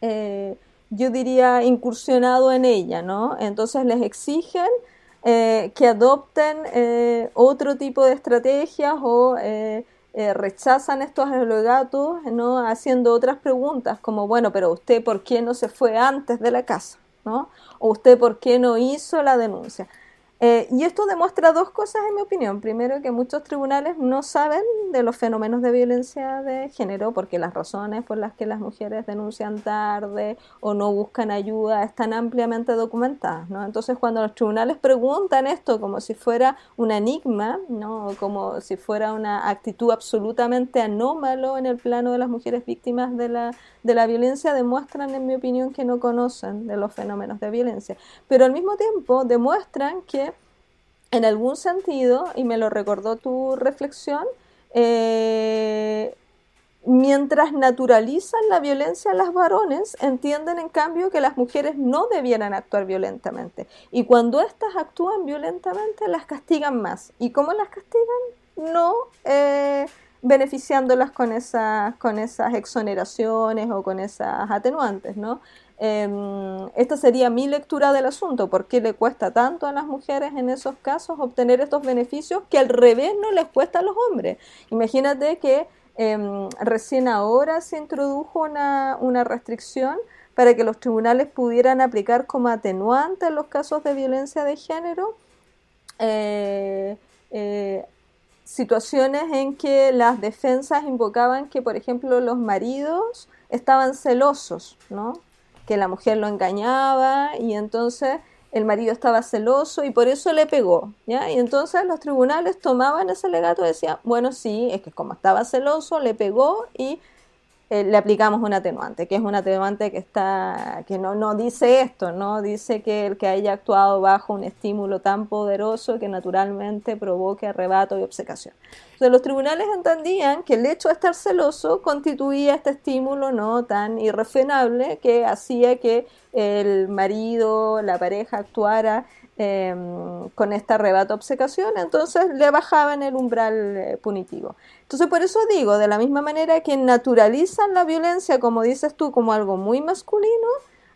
eh, yo diría, incursionado en ella, ¿no? Entonces les exigen eh, que adopten otro tipo de estrategias o eh, rechazan estos alegatos, ¿no? haciendo otras preguntas como, bueno, pero usted por qué no se fue antes de la casa, ¿no? O usted por qué no hizo la denuncia. Eh, y esto demuestra dos cosas en mi opinión. Primero, que muchos tribunales no saben de los fenómenos de violencia de género porque las razones por las que las mujeres denuncian tarde o no buscan ayuda están ampliamente documentadas. ¿no? Entonces, cuando los tribunales preguntan esto como si fuera un enigma, ¿no? como si fuera una actitud absolutamente anómalo en el plano de las mujeres víctimas de la, de la violencia, demuestran, en mi opinión, que no conocen de los fenómenos de violencia. Pero al mismo tiempo demuestran que en algún sentido, y me lo recordó tu reflexión, eh, mientras naturalizan la violencia en las varones, entienden en cambio que las mujeres no debieran actuar violentamente. Y cuando éstas actúan violentamente, las castigan más. ¿Y cómo las castigan? No eh, beneficiándolas con esas, con esas exoneraciones o con esas atenuantes, ¿no? Em, esta sería mi lectura del asunto, ¿por qué le cuesta tanto a las mujeres en esos casos obtener estos beneficios que al revés no les cuesta a los hombres? Imagínate que em, recién ahora se introdujo una, una, restricción para que los tribunales pudieran aplicar como atenuante en los casos de violencia de género eh, eh, situaciones en que las defensas invocaban que, por ejemplo, los maridos estaban celosos, ¿no? Que la mujer lo engañaba y entonces el marido estaba celoso y por eso le pegó. Y entonces los tribunales tomaban ese legato y decían, bueno, sí, es que como estaba celoso, le pegó y eh, le aplicamos un atenuante, que es un atenuante que está, que no, no dice esto, no dice que el que haya actuado bajo un estímulo tan poderoso que naturalmente provoque arrebato y obcecación. Entonces los tribunales entendían que el hecho de estar celoso constituía este estímulo no tan irrefrenable que hacía que el marido, la pareja actuara Em, con esta arrebato obcecación, entonces le bajaban el umbral eh, punitivo. Entonces por eso digo, de la misma manera que naturalizan la violencia, como dices tú, como algo muy masculino,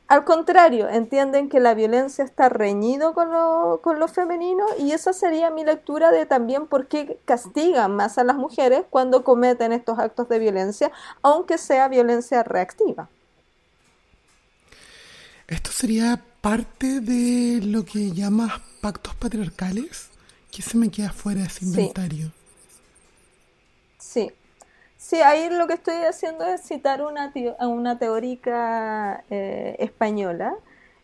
al contrario, entienden que la violencia está reñido con lo, con lo femenino y esa sería mi lectura de también por qué castigan más a las mujeres cuando cometen estos actos de violencia, aunque sea violencia reactiva. Esto sería parte de lo que llamas pactos patriarcales, que se me queda fuera de ese inventario. Sí. sí. ahí lo que estoy haciendo es citar una a una teórica eh, española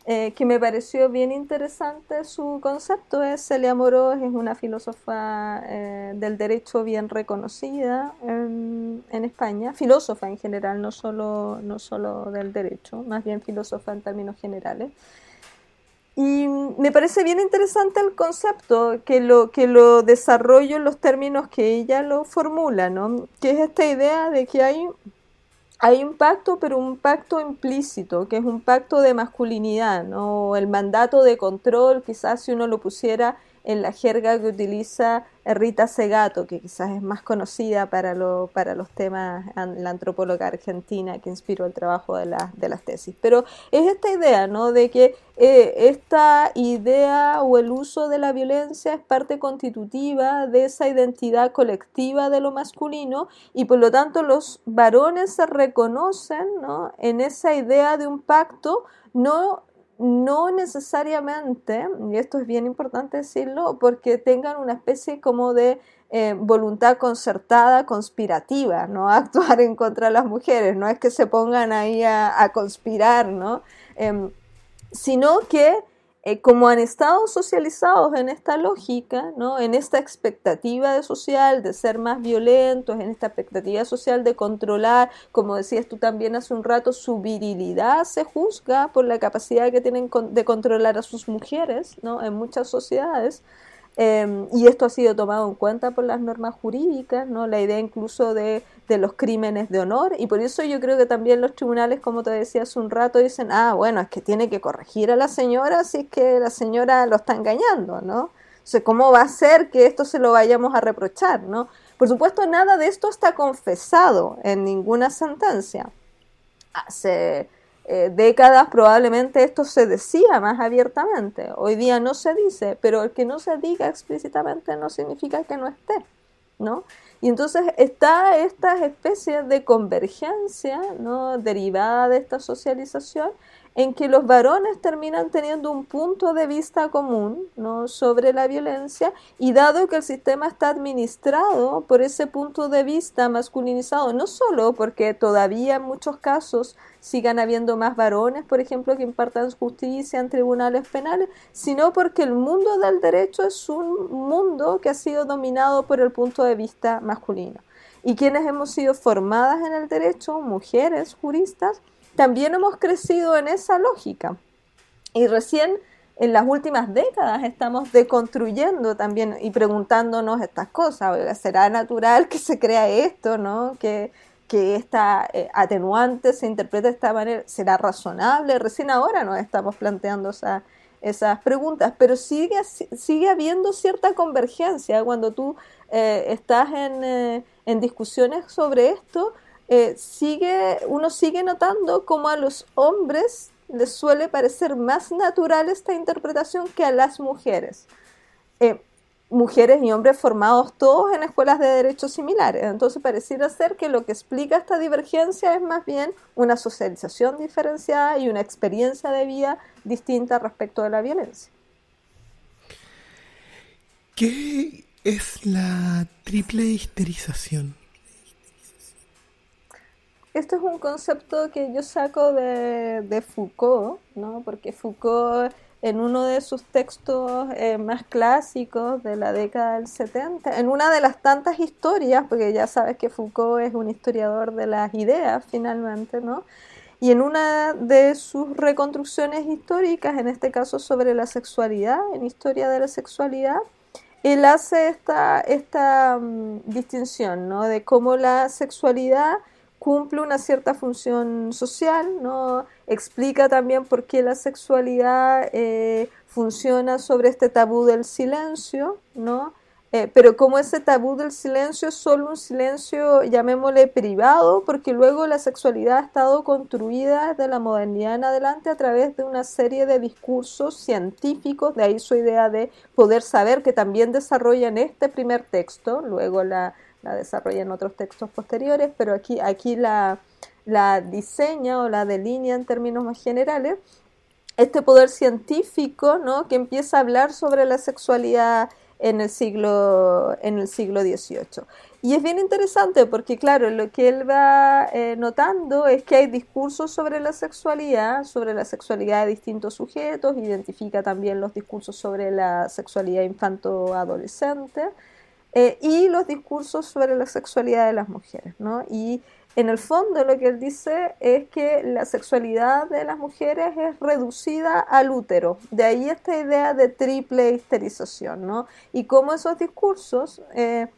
eh, que me pareció bien interesante su concepto. Es Celia Moros, es una filósofa eh, del derecho bien reconocida en, España, filósofa en general, no solo, no solo del derecho, más bien filósofa en términos generales. Y me parece bien interesante el concepto, que lo, que lo desarrollo en los términos que ella lo formula, ¿no? Que es esta idea de que hay, hay un pacto, pero un pacto implícito, que es un pacto de masculinidad, ¿no? El mandato de control, quizás si uno lo pusiera en la jerga que utiliza Rita Segato, que quizás es más conocida para, lo, para los temas, la antropóloga argentina que inspiró el trabajo de, de las tesis. Pero es esta idea, ¿no? De que eh, esta idea o el uso de la violencia es parte constitutiva de esa identidad colectiva de lo masculino y por lo tanto los varones se reconocen ¿no? en esa idea de un pacto no no necesariamente, y esto es bien importante decirlo, porque tengan una especie como de eh, voluntad concertada, conspirativa, ¿no? actuar en contra de las mujeres, no es que se pongan ahí a, conspirar, ¿no? Em, sino que eh, como han estado socializados en esta lógica, ¿no? en esta expectativa de social de ser más violentos, en esta expectativa social de controlar, como decías tú también hace un rato, su virilidad se juzga por la capacidad que tienen de controlar a sus mujeres ¿no? en muchas sociedades. Em, y esto ha sido tomado en cuenta por las normas jurídicas, ¿no? la idea incluso de, de, los crímenes de honor, y por eso yo creo que también los tribunales, como te decía hace un rato, dicen, ah, bueno, es que tiene que corregir a la señora si es que la señora lo está engañando, ¿no? O sea, ¿cómo va a ser que esto se lo vayamos a reprochar, ¿no? Por supuesto, nada de esto está confesado en ninguna sentencia. Se, eh, décadas probablemente esto se decía más abiertamente. Hoy día no se dice, pero el que no se diga explícitamente no significa que no esté, ¿no? Y entonces está esta especie de convergencia, ¿no? Derivada de esta socialización en que los varones terminan teniendo un punto de vista común ¿no? sobre la violencia y dado que el sistema está administrado por ese punto de vista masculinizado, no solo porque todavía en muchos casos sigan habiendo más varones, por ejemplo, que impartan justicia en tribunales penales, sino porque el mundo del derecho es un mundo que ha sido dominado por el punto de vista masculino. Y quienes hemos sido formadas en el derecho, mujeres juristas, también hemos crecido en esa lógica. Y recién en las últimas décadas estamos deconstruyendo también y preguntándonos estas cosas. ¿Será natural que se crea esto, no? Que, que esta eh, atenuante se interprete de esta manera. ¿Será razonable? Recién ahora nos estamos planteando esas preguntas, pero sigue, sigue habiendo cierta convergencia cuando tú eh, estás en, eh, en discusiones sobre esto eh, sigue, uno sigue notando como a los hombres les suele parecer más natural esta interpretación que a las mujeres. Eh, mujeres y hombres formados todos en escuelas de derechos similares. Entonces pareciera ser que lo que explica esta divergencia es más bien una socialización diferenciada y una experiencia de vida distinta respecto de la violencia. ¿Qué es la triple histerización? Esto es un concepto que yo saco de, Foucault, ¿no? porque Foucault en uno de sus textos eh, más clásicos de la década del 70, en una de las tantas historias, porque ya sabes que Foucault es un historiador de las ideas finalmente, ¿no? Y en una de sus reconstrucciones históricas, en este caso sobre la sexualidad, en Historia de la Sexualidad, él hace esta, esta mm, distinción, ¿no? De cómo la sexualidad cumple una cierta función social, ¿no? Explica también por qué la sexualidad eh, funciona sobre este tabú del silencio, ¿no? Eh, pero como ese tabú del silencio es solo un silencio, llamémosle privado, porque luego la sexualidad ha estado construida desde la modernidad en adelante a través de una serie de discursos científicos, de ahí su idea de poder saber que también desarrolla en este primer texto, luego la, la desarrolla en otros textos posteriores, pero aquí, aquí la, diseña o la delinea en términos más generales, este poder científico ¿no? que empieza a hablar sobre la sexualidad en el siglo, en el siglo XVIII. Y es bien interesante porque, claro, lo que él va eh, notando es que hay discursos sobre la sexualidad, sobre la sexualidad de distintos sujetos, identifica también los discursos sobre la sexualidad infanto-adolescente, eh, y los discursos sobre la sexualidad de las mujeres. ¿no? Y en el fondo lo que él dice es que la sexualidad de las mujeres es reducida al útero. De ahí esta idea de triple histerización. ¿no? Y cómo esos discursos eh,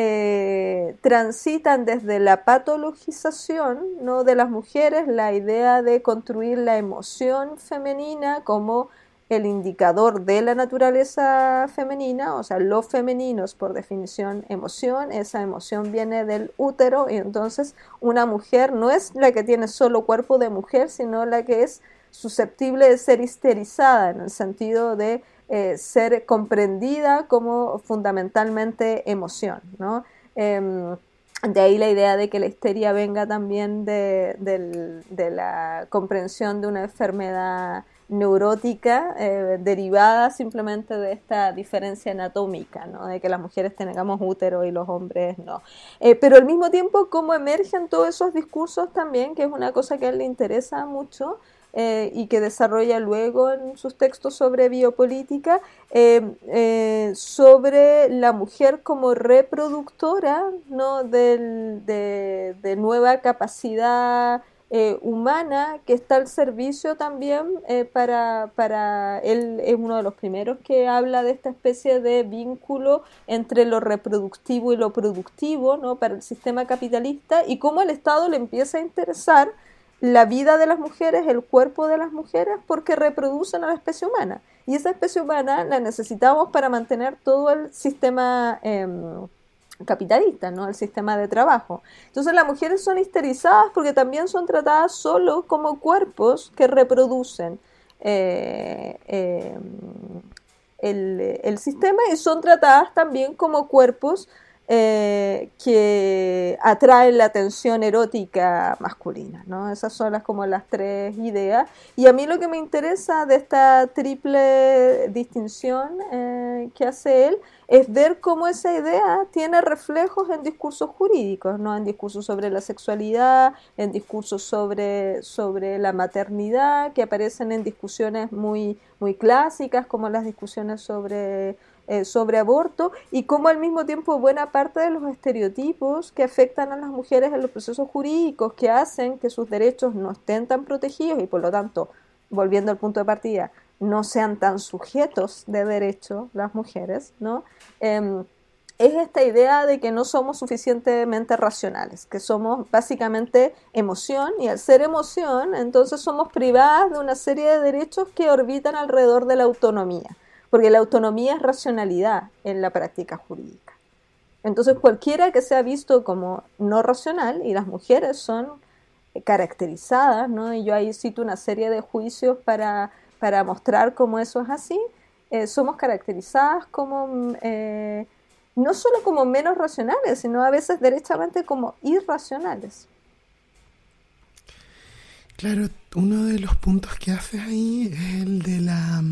eh, transitan desde la patologización ¿no? de las mujeres, la idea de construir la emoción femenina como el indicador de la naturaleza femenina, o sea, lo femenino es por definición emoción, esa emoción viene del útero y entonces una mujer no es la que tiene solo cuerpo de mujer, sino la que es susceptible de ser histerizada en el sentido de eh, ser comprendida como fundamentalmente emoción, ¿no? Em, de ahí la idea de que la histeria venga también de la comprensión de una enfermedad neurótica eh, derivada simplemente de esta diferencia anatómica, ¿no? de que las mujeres tengamos útero y los hombres no. Eh, pero al mismo tiempo, cómo emergen todos esos discursos también, que es una cosa que a él le interesa mucho, eh, y que desarrolla luego en sus textos sobre biopolítica, sobre la mujer como reproductora ¿no? de, de nueva capacidad eh, humana que está al servicio también eh, para, para él es uno de los primeros que habla de esta especie de vínculo entre lo reproductivo y lo productivo ¿no? para el sistema capitalista y cómo el Estado le empieza a interesar la vida de las mujeres, el cuerpo de las mujeres, porque reproducen a la especie humana. Y esa especie humana la necesitamos para mantener todo el sistema em, capitalista, ¿no? El sistema de trabajo. Entonces las mujeres son histerizadas porque también son tratadas solo como cuerpos que reproducen eh, eh, el, el, sistema y son tratadas también como cuerpos eh, que atraen la atención erótica masculina, ¿no? Esas son las, como las tres ideas. Y a mí lo que me interesa de esta triple distinción que hace él es ver cómo esa idea tiene reflejos en discursos jurídicos, ¿no? En discursos sobre la sexualidad, en discursos sobre, sobre la maternidad, que aparecen en discusiones muy, muy clásicas, como las discusiones sobre eh, sobre aborto y cómo al mismo tiempo buena parte de los estereotipos que afectan a las mujeres en los procesos jurídicos que hacen que sus derechos no estén tan protegidos y por lo tanto, volviendo al punto de partida, no sean tan sujetos de derecho las mujeres, ¿no? Em, es esta idea de que no somos suficientemente racionales, que somos básicamente emoción y al ser emoción, entonces somos privadas de una serie de derechos que orbitan alrededor de la autonomía porque la autonomía es racionalidad en la práctica jurídica. Entonces cualquiera que sea visto como no racional, y las mujeres son caracterizadas, ¿no? y yo ahí cito una serie de juicios para, para mostrar cómo eso es así, eh, somos caracterizadas como eh, no solo como menos racionales, sino a veces derechamente como irracionales. Claro, uno de los puntos que haces ahí es el de la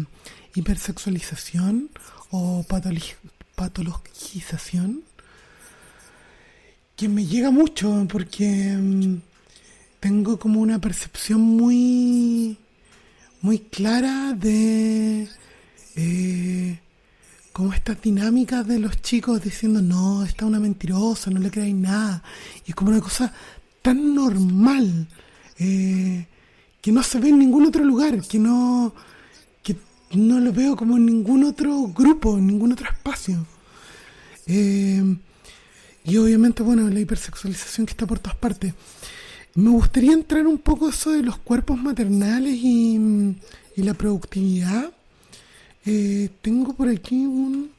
hipersexualización o patologización que me llega mucho porque mm, tengo como una percepción muy muy clara de eh, como estas dinámicas de los chicos diciendo no, está una mentirosa, no le creáis nada y es como una cosa tan normal eh, que no se ve en ningún otro lugar, que no no lo veo como en ningún otro grupo, en ningún otro espacio. Eh, y obviamente, bueno, la hipersexualización que está por todas partes. Me gustaría entrar un poco eso de los cuerpos maternales y, la productividad. Eh, tengo por aquí un...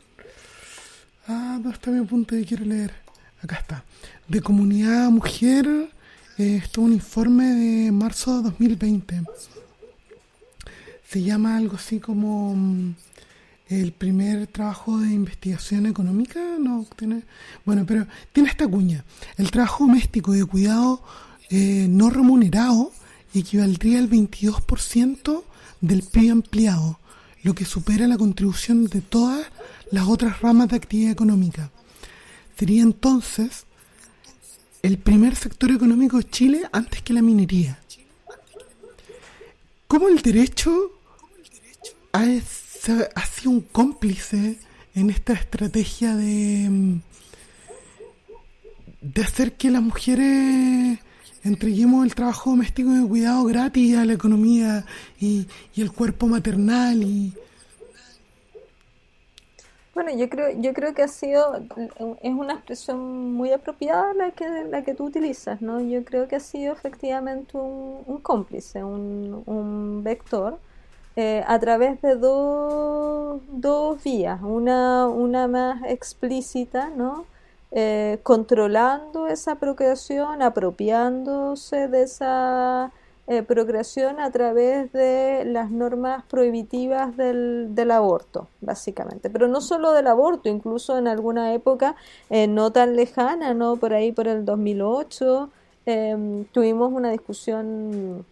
Ah, ¿dónde está mi apunte que quiero leer? Acá está. De Comunidad Mujer, eh, esto es un informe de marzo de 2020 se llama algo así como mm, el primer trabajo de investigación económica, no tiene, bueno, pero tiene esta cuña. El trabajo doméstico y de cuidado eh, no remunerado equivaldría al 22% del PIB empleado, lo que supera la contribución de todas las otras ramas de actividad económica. Sería entonces el primer sector económico de Chile antes que la minería. ¿Cómo el derecho ha, sido un cómplice en esta estrategia de, mm, de hacer que las mujeres entreguemos el trabajo doméstico de cuidado gratis a la economía y, el cuerpo maternal y bueno yo creo yo creo que ha sido es una expresión muy apropiada la que la que tú utilizas no yo creo que ha sido efectivamente un, cómplice un, un vector eh, a través de dos, dos vías, una, una más explícita, ¿no? Eh, controlando esa procreación, apropiándose de esa eh, procreación a través de las normas prohibitivas del, aborto, básicamente. Pero no solo del aborto, incluso en alguna época eh, no tan lejana, ¿no? Por ahí, por el 2008, em, tuvimos una discusión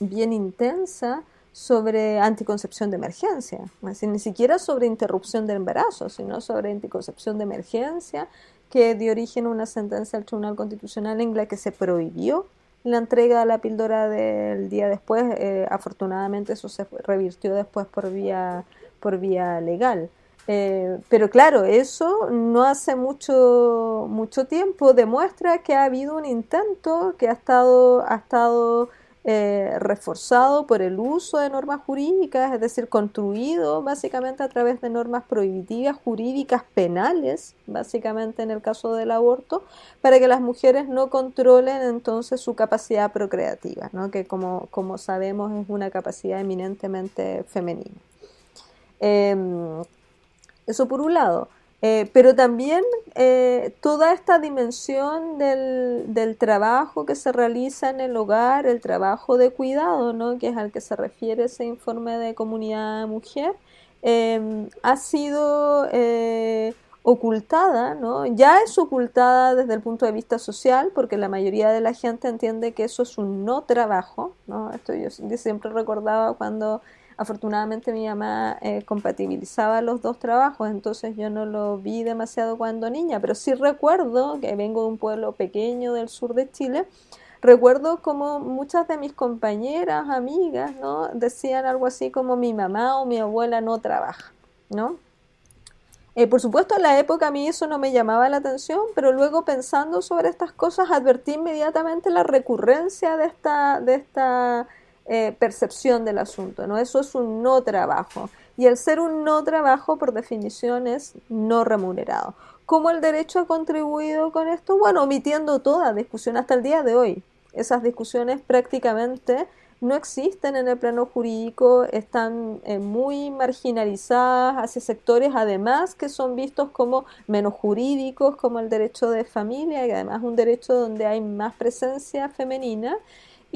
bien intensa sobre anticoncepción de emergencia, ni siquiera sobre interrupción del embarazo, sino sobre anticoncepción de emergencia, que dio origen a una sentencia del Tribunal Constitucional en la que se prohibió la entrega de la píldora del día después. Eh, afortunadamente eso se revirtió después por vía, por vía legal. Eh, pero claro, eso no hace mucho, mucho tiempo demuestra que ha habido un intento que ha estado, ha estado eh, reforzado por el uso de normas jurídicas, es decir, construido básicamente a través de normas prohibitivas jurídicas penales, básicamente en el caso del aborto, para que las mujeres no controlen entonces su capacidad procreativa, ¿no? que como, como sabemos es una capacidad eminentemente femenina. Em, eso por un lado. Eh, pero también eh, toda esta dimensión del, trabajo que se realiza en el hogar, el trabajo de cuidado, ¿no? que es al que se refiere ese informe de comunidad mujer, em, ha sido eh, ocultada, ¿no? ya es ocultada desde el punto de vista social, porque la mayoría de la gente entiende que eso es un no trabajo. ¿no? Esto yo siempre recordaba cuando Afortunadamente mi mamá eh, compatibilizaba los dos trabajos, entonces yo no lo vi demasiado cuando niña, pero sí recuerdo que vengo de un pueblo pequeño del sur de Chile. Recuerdo como muchas de mis compañeras, amigas, ¿no? Decían algo así como mi mamá o mi abuela no trabaja, ¿no? Eh, por supuesto, en la época a mí eso no me llamaba la atención, pero luego pensando sobre estas cosas advertí inmediatamente la recurrencia de esta, de esta eh, percepción del asunto, ¿no? Eso es un no trabajo. Y el ser un no trabajo, por definición, es no remunerado. ¿Cómo el derecho ha contribuido con esto? Bueno, omitiendo toda discusión hasta el día de hoy. Esas discusiones prácticamente no existen en el plano jurídico, están eh, muy marginalizadas hacia sectores además que son vistos como menos jurídicos, como el derecho de familia, y además un derecho donde hay más presencia femenina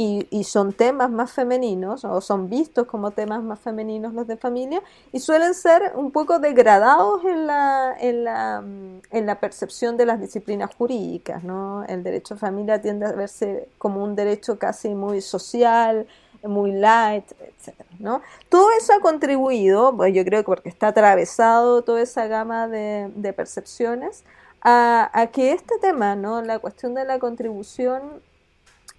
y, son temas más femeninos o son vistos como temas más femeninos los de familia y suelen ser un poco degradados en la, en la, mm, en la percepción de las disciplinas jurídicas. ¿no? El derecho de familia tiende a verse como un derecho casi muy social, muy light, etc. ¿no? Todo eso ha contribuido, pues yo creo que porque está atravesado toda esa gama de, de percepciones, a, a, que este tema, ¿no? la cuestión de la contribución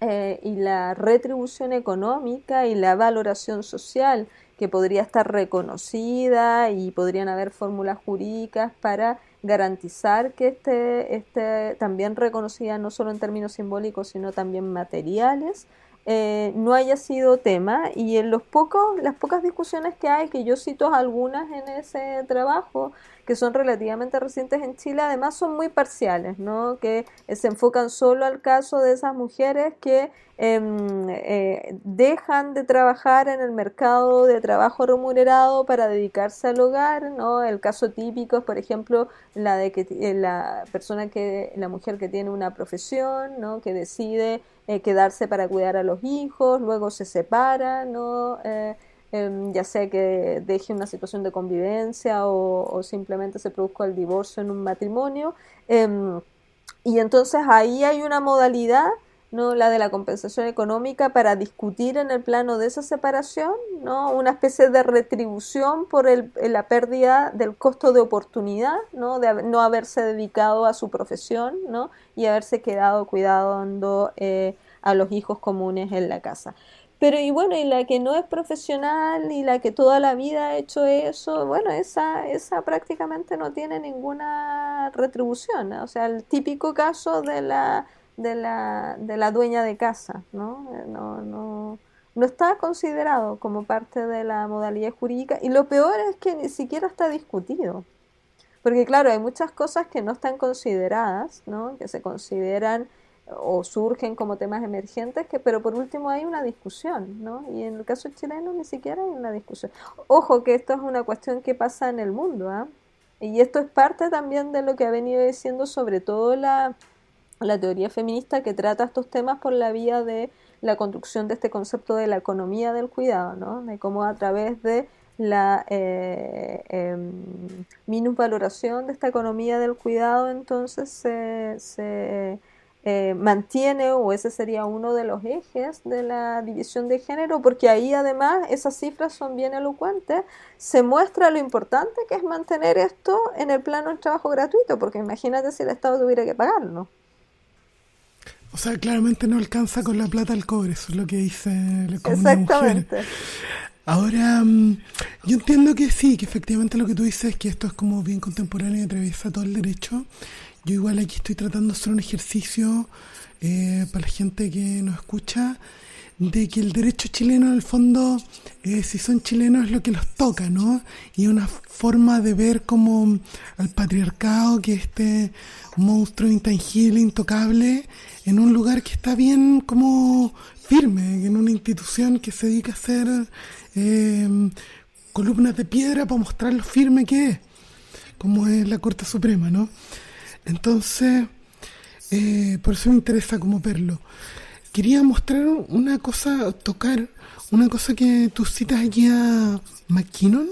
eh, y la retribución económica y la valoración social que podría estar reconocida y podrían haber fórmulas jurídicas para garantizar que esté, esté también reconocida no solo en términos simbólicos sino también materiales eh, no haya sido tema y en los pocos, las pocas discusiones que hay, que yo cito algunas en ese trabajo, que son relativamente recientes en Chile, además son muy parciales, ¿no? que se enfocan solo al caso de esas mujeres que em, eh, dejan de trabajar en el mercado de trabajo remunerado para dedicarse al hogar, ¿no? El caso típico es, por ejemplo, la de que eh, la persona que, la mujer que tiene una profesión, ¿no? Que decide eh, quedarse para cuidar a los hijos, luego se separa, ¿no? Eh, em, ya sea que deje una situación de convivencia o, simplemente se produzca el divorcio en un matrimonio. Em, y entonces ahí hay una modalidad ¿no? la de la compensación económica para discutir en el plano de esa separación, ¿no? una especie de retribución por el, la pérdida del costo de oportunidad, ¿no? de no haberse dedicado a su profesión ¿no? y haberse quedado cuidando eh, a los hijos comunes en la casa. Pero y bueno, y la que no es profesional y la que toda la vida ha hecho eso, bueno, esa, esa prácticamente no tiene ninguna retribución. O sea, el típico caso de la de la, de la dueña de casa, ¿no? Eh, no, no, no está considerado como parte de la modalidad jurídica y lo peor es que ni siquiera está discutido. Porque claro, hay muchas cosas que no están consideradas, ¿no? que se consideran o surgen como temas emergentes, que, pero por último hay una discusión, ¿no? Y en el caso chileno ni siquiera hay una discusión. Ojo que esto es una cuestión que pasa en el mundo, ¿ah? Y esto es parte también de lo que ha venido diciendo sobre todo la, la teoría feminista que trata estos temas por la vía de la construcción de este concepto de la economía del cuidado, ¿no? De cómo a través de la eh, em, minusvaloración de esta economía del cuidado entonces se eh, mantiene o ese sería uno de los ejes de la división de género, porque ahí además esas cifras son bien elocuentes, se muestra lo importante que es mantener esto en el plano del trabajo gratuito, porque imagínate si el Estado tuviera que pagarlo. O sea, claramente no alcanza con la plata al cobre, eso es lo que dice la Exactamente. Ahora, mm, yo entiendo que sí, que efectivamente lo que tú dices es que esto es como bien contemporáneo y atraviesa todo el derecho. Yo igual aquí estoy tratando de hacer un ejercicio eh, para la gente que nos escucha de que el derecho chileno en el fondo, eh, si son chilenos es lo que los toca, ¿no? Y una forma de ver como al patriarcado, que este monstruo intangible, intocable, en un lugar que está bien como firme, en una institución que se dedica a hacer eh, columnas de piedra para mostrar lo firme que es, como es la Corte Suprema, ¿no? Entonces, eh, por eso me interesa como verlo. Quería mostrar una cosa, tocar una cosa que tú citas aquí a McKinnon,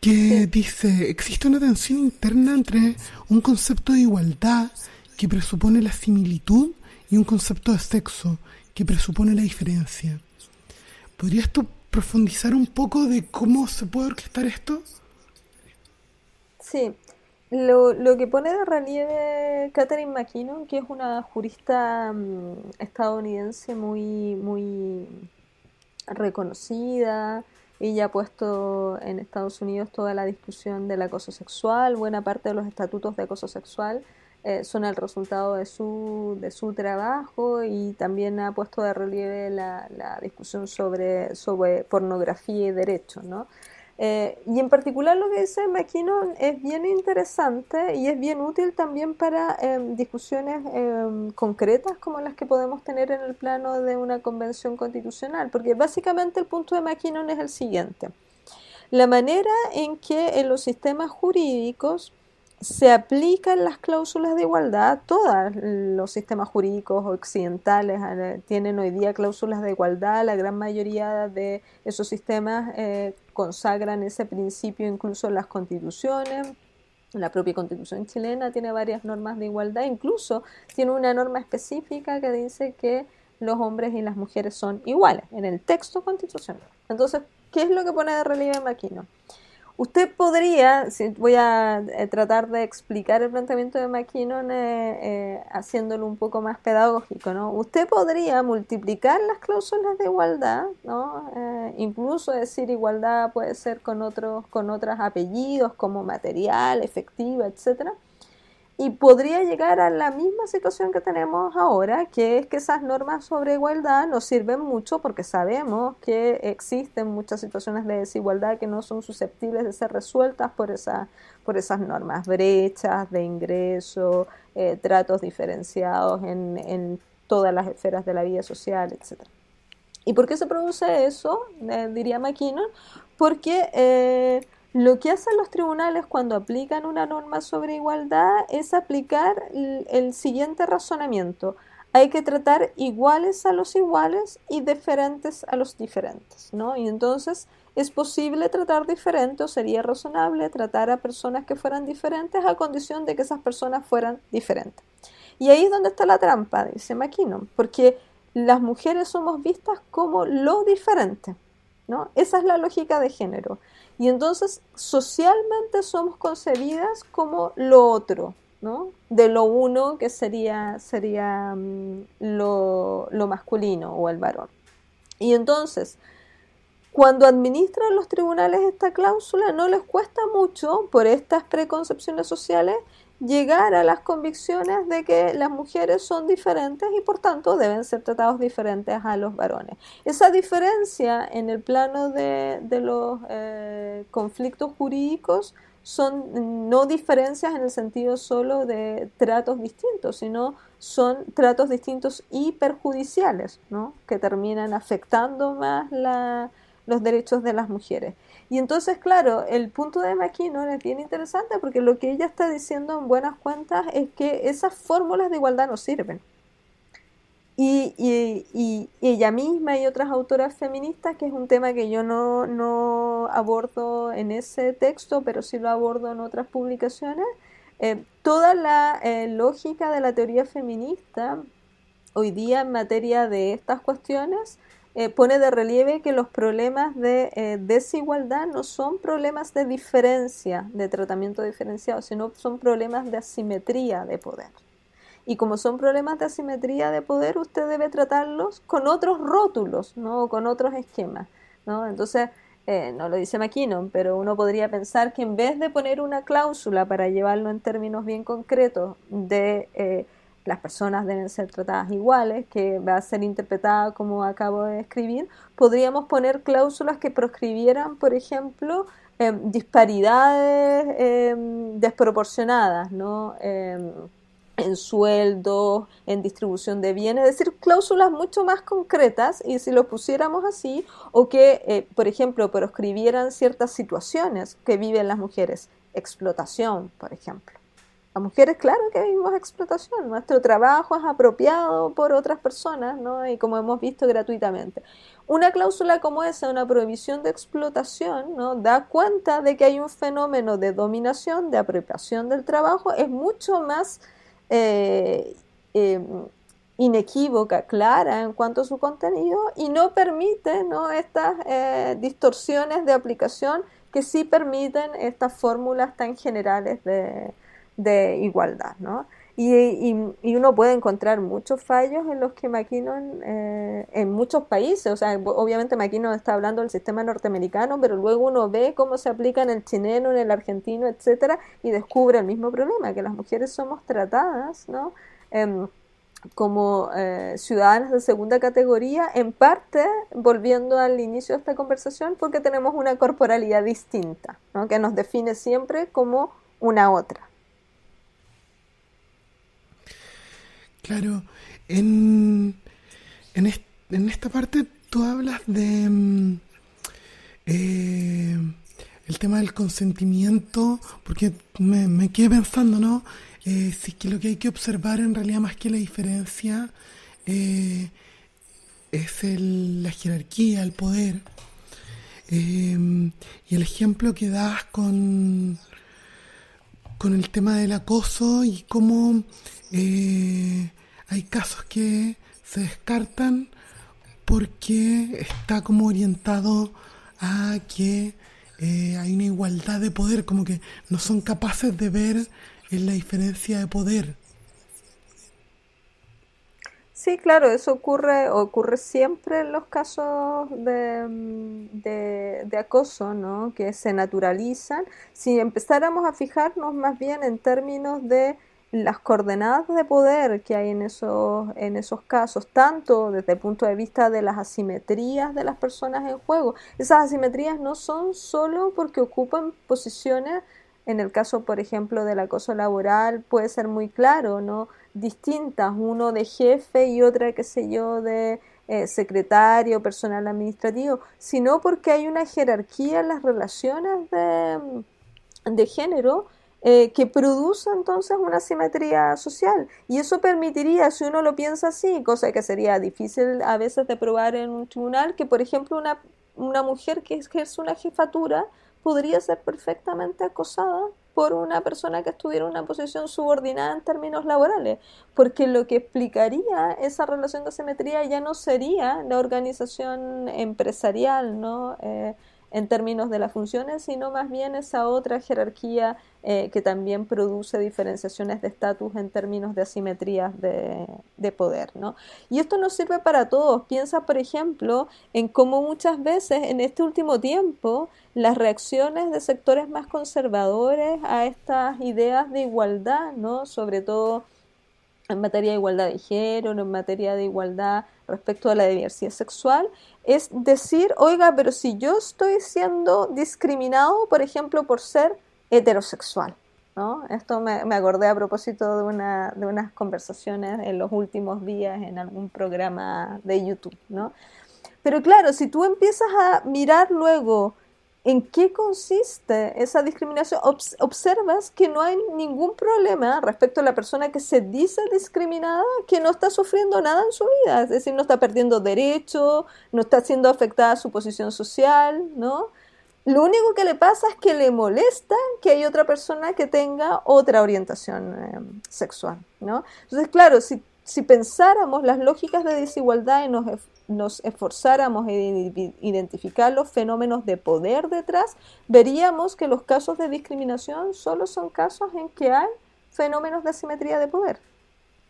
que dice, existe una tensión interna entre un concepto de igualdad que presupone la similitud y un concepto de sexo que presupone la diferencia. ¿Podrías tú profundizar un poco de cómo se puede orquestar esto? Sí, lo, lo, que pone de relieve Catherine McKinnon, que es una jurista mm, estadounidense muy, muy reconocida, ella ha puesto en Estados Unidos toda la discusión del acoso sexual, buena parte de los estatutos de acoso sexual eh, son el resultado de su, de su trabajo y también ha puesto de relieve la, la discusión sobre, sobre pornografía y derechos, ¿no? Eh, y en particular lo que dice McKinnon es bien interesante y es bien útil también para em, discusiones em, concretas como las que podemos tener en el plano de una convención constitucional, porque básicamente el punto de McKinnon es el siguiente. La manera en que en los sistemas jurídicos se aplican las cláusulas de igualdad, todos los sistemas jurídicos occidentales eh, tienen hoy día cláusulas de igualdad, la gran mayoría de esos sistemas eh, consagran ese principio incluso en las constituciones. La propia constitución chilena tiene varias normas de igualdad, incluso tiene una norma específica que dice que los hombres y las mujeres son iguales en el texto constitucional. Entonces, ¿qué es lo que pone de relieve Maquino? Usted podría, voy a eh, tratar de explicar el planteamiento de McKinnon eh, eh, haciéndolo un poco más pedagógico, ¿no? Usted podría multiplicar las cláusulas de igualdad, ¿no? incluso decir igualdad puede ser con otros, con otros apellidos como material, efectiva, etcétera y podría llegar a la misma situación que tenemos ahora, que es que esas normas sobre igualdad nos sirven mucho porque sabemos que existen muchas situaciones de desigualdad que no son susceptibles de ser resueltas por, esa, por esas normas, brechas de ingreso, eh, tratos diferenciados en, en, todas las esferas de la vida social, etc. ¿Y por qué se produce eso? Eh, diría McKinnon, porque... Eh, lo que hacen los tribunales cuando aplican una norma sobre igualdad es aplicar el, siguiente razonamiento. Hay que tratar iguales a los iguales y diferentes a los diferentes, ¿no? Y entonces es posible tratar diferente o sería razonable tratar a personas que fueran diferentes a condición de que esas personas fueran diferentes. Y ahí es donde está la trampa, dice McKinnon, porque las mujeres somos vistas como lo diferente, Esa es la lógica de género. Y entonces socialmente somos concebidas como lo otro. De lo uno que sería, sería mm, lo masculino o el varón. Y entonces, cuando administran los tribunales esta cláusula, no les cuesta mucho, por estas preconcepciones sociales, llegar a las convicciones de que las mujeres son diferentes y por tanto deben ser tratados diferentes a los varones. Esa diferencia en el plano de, los eh, conflictos jurídicos son no diferencias en el sentido solo de tratos distintos, sino son tratos distintos y perjudiciales, ¿no? que terminan afectando más los derechos de las mujeres. Y entonces, claro, el punto de McKinnon es bien interesante porque lo que ella está diciendo en buenas cuentas es que esas fórmulas de igualdad no sirven. Y, y, ella misma y otras autoras feministas, que es un tema que yo no, no abordo en ese texto, pero sí lo abordo en otras publicaciones, eh, toda la eh, lógica de la teoría feminista hoy día en materia de estas cuestiones eh, pone de relieve que los problemas de eh, desigualdad no son problemas de diferencia, de tratamiento diferenciado, sino son problemas de asimetría de poder. Y como son problemas de asimetría de poder, usted debe tratarlos con otros rótulos, ¿no? con otros esquemas. ¿no? Entonces, eh, no lo dice McKinnon, pero uno podría pensar que en vez de poner una cláusula para llevarlo en términos bien concretos de las personas deben ser tratadas iguales, que va a ser interpretada como acabo de escribir, podríamos poner cláusulas que proscribieran, por ejemplo, em, disparidades em, desproporcionadas, ¿no? Em, en sueldos, en distribución de bienes, es decir, cláusulas mucho más concretas y si lo pusiéramos así, o que, eh, por ejemplo, proscribieran ciertas situaciones que viven las mujeres, explotación, por ejemplo las mujeres, claro que vivimos explotación, nuestro trabajo es apropiado por otras personas, ¿no? Y como hemos visto gratuitamente. Una cláusula como esa, una prohibición de explotación, ¿no? Da cuenta de que hay un fenómeno de dominación, de apropiación del trabajo, es mucho más eh, em, inequívoca, clara en cuanto a su contenido y no permite ¿no? estas eh, distorsiones de aplicación que sí permiten estas fórmulas tan generales de, de igualdad, ¿no? Y, uno puede encontrar muchos fallos en los que McKinnon, eh, en muchos países, o sea, obviamente McKinnon está hablando del sistema norteamericano, pero luego uno ve cómo se aplica en el chileno, en el argentino, etcétera, y descubre el mismo problema, que las mujeres somos tratadas, ¿no? Em, como eh, ciudadanas de segunda categoría, en parte, volviendo al inicio de esta conversación, porque tenemos una corporalidad distinta, ¿no? que nos define siempre como una otra. Claro, en, en, esta parte tú hablas de mm, eh, el tema del consentimiento, porque me, me quedé pensando, ¿no? Eh, si es que lo que hay que observar en realidad más que la diferencia eh, es el, la jerarquía, el poder. y el ejemplo que das con, con el tema del acoso y cómo eh, hay casos que se descartan porque está como orientado a que eh, hay una igualdad de poder, como que no son capaces de ver la diferencia de poder. Sí, claro, eso ocurre, ocurre siempre en los casos de, de, de, acoso, ¿no? Que se naturalizan. Si empezáramos a fijarnos más bien en términos de las coordenadas de poder que hay en esos, en esos casos, tanto desde el punto de vista de las asimetrías de las personas en juego. Esas asimetrías no son solo porque ocupan posiciones, en el caso, por ejemplo, del acoso laboral, puede ser muy claro, ¿no? Distintas, uno de jefe y otra, qué sé yo, de eh, secretario, personal administrativo, sino porque hay una jerarquía en las relaciones de, de género eh, que produce entonces una simetría social. Y eso permitiría, si uno lo piensa así, cosa que sería difícil a veces de probar en un tribunal, que por ejemplo una, una mujer que ejerce una jefatura podría ser perfectamente acosada por una persona que estuviera en una posición subordinada en términos laborales, porque lo que explicaría esa relación de simetría ya no sería la organización empresarial, ¿no? Eh, en términos de las funciones, sino más bien esa otra jerarquía eh, que también produce diferenciaciones de estatus en términos de asimetrías de, de, poder. ¿no? Y esto nos sirve para todos. Piensa, por ejemplo, en cómo muchas veces en este último tiempo las reacciones de sectores más conservadores a estas ideas de igualdad, ¿no? sobre todo en materia de igualdad de género, en materia de igualdad respecto a la diversidad sexual, es decir, oiga, pero si yo estoy siendo discriminado, por ejemplo, por ser heterosexual. ¿no? Esto me, me, acordé a propósito de, una, de unas conversaciones en los últimos días en algún programa de YouTube. ¿no? Pero claro, si tú empiezas a mirar luego en qué consiste esa discriminación, observas que no hay ningún problema respecto a la persona que se dice discriminada, que no está sufriendo nada en su vida, es decir, no está perdiendo derechos, no está siendo afectada su posición social, ¿no? Lo único que le pasa es que le molesta que hay otra persona que tenga otra orientación eh, sexual, ¿no? Entonces, claro, si, si pensáramos las lógicas de desigualdad y nos nos esforzáramos en identificar los fenómenos de poder detrás, veríamos que los casos de discriminación solo son casos en que hay fenómenos de asimetría de poder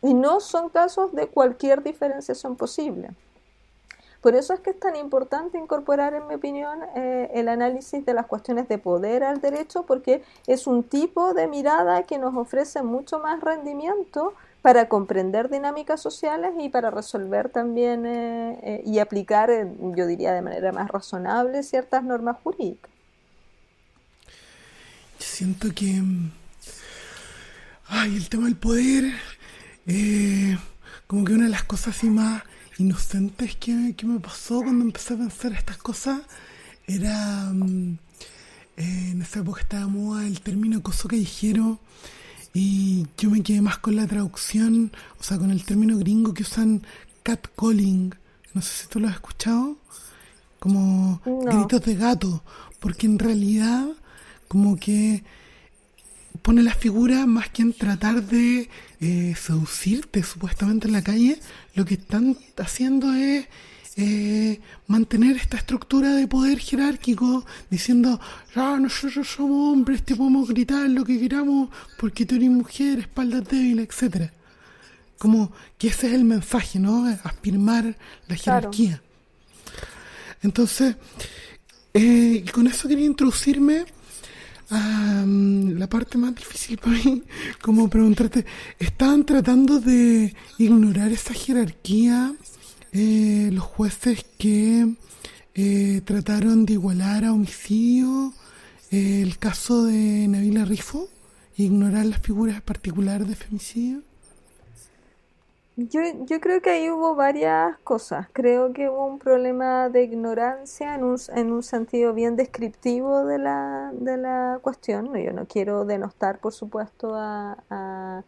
y no son casos de cualquier diferenciación posible. Por eso es que es tan importante incorporar, en mi opinión, eh, el análisis de las cuestiones de poder al derecho, porque es un tipo de mirada que nos ofrece mucho más rendimiento para comprender dinámicas sociales y para resolver también eh, eh, y aplicar, yo diría de manera más razonable, ciertas normas jurídicas. Siento que ay, el tema del poder, eh, como que una de las cosas así más inocentes que, que, me pasó cuando empecé a pensar estas cosas era, mm, en esa época estaba moda el término coso callejero y yo me quedé más con la traducción, o sea, con el término gringo que usan catcalling. No sé si tú lo has escuchado. Como gritos de gato. Porque en realidad, como que pone la figura más que en tratar de eh, seducirte supuestamente en la calle, lo que están haciendo es eh, mantener esta estructura de poder jerárquico, diciendo, ah, nosotros somos hombres, te podemos gritar lo que queramos porque tú eres mujer, espaldas débiles, etcétera. Como que ese es el mensaje, ¿no? Afirmar la jerarquía. Entonces, eh, y con eso quería introducirme a mm, la parte más difícil para mí, como preguntarte, ¿estaban tratando de ignorar esa jerarquía eh, los jueces que eh, trataron de igualar a homicidio eh, el caso de Nabila Rifo ignorar las figuras particulares de femicidio? Yo, yo creo que ahí hubo varias cosas. Creo que hubo un problema de ignorancia en un, en un sentido bien descriptivo de la, de la cuestión. Yo no quiero denostar, por supuesto, a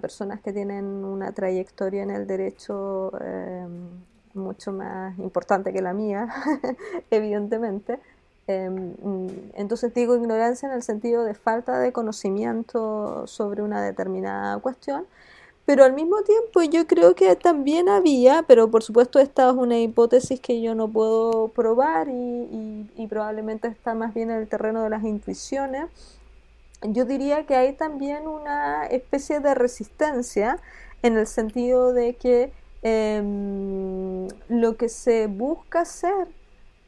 personas que tienen una trayectoria en el derecho em, mucho más importante que la mía, evidentemente. Em, entonces digo ignorancia en el sentido de falta de conocimiento sobre una determinada cuestión, pero al mismo tiempo yo creo que también había, pero por supuesto esta es una hipótesis que yo no puedo probar y probablemente está más bien en el terreno de las intuiciones, yo diría que hay también una especie de resistencia en el sentido de que em, lo que se busca hacer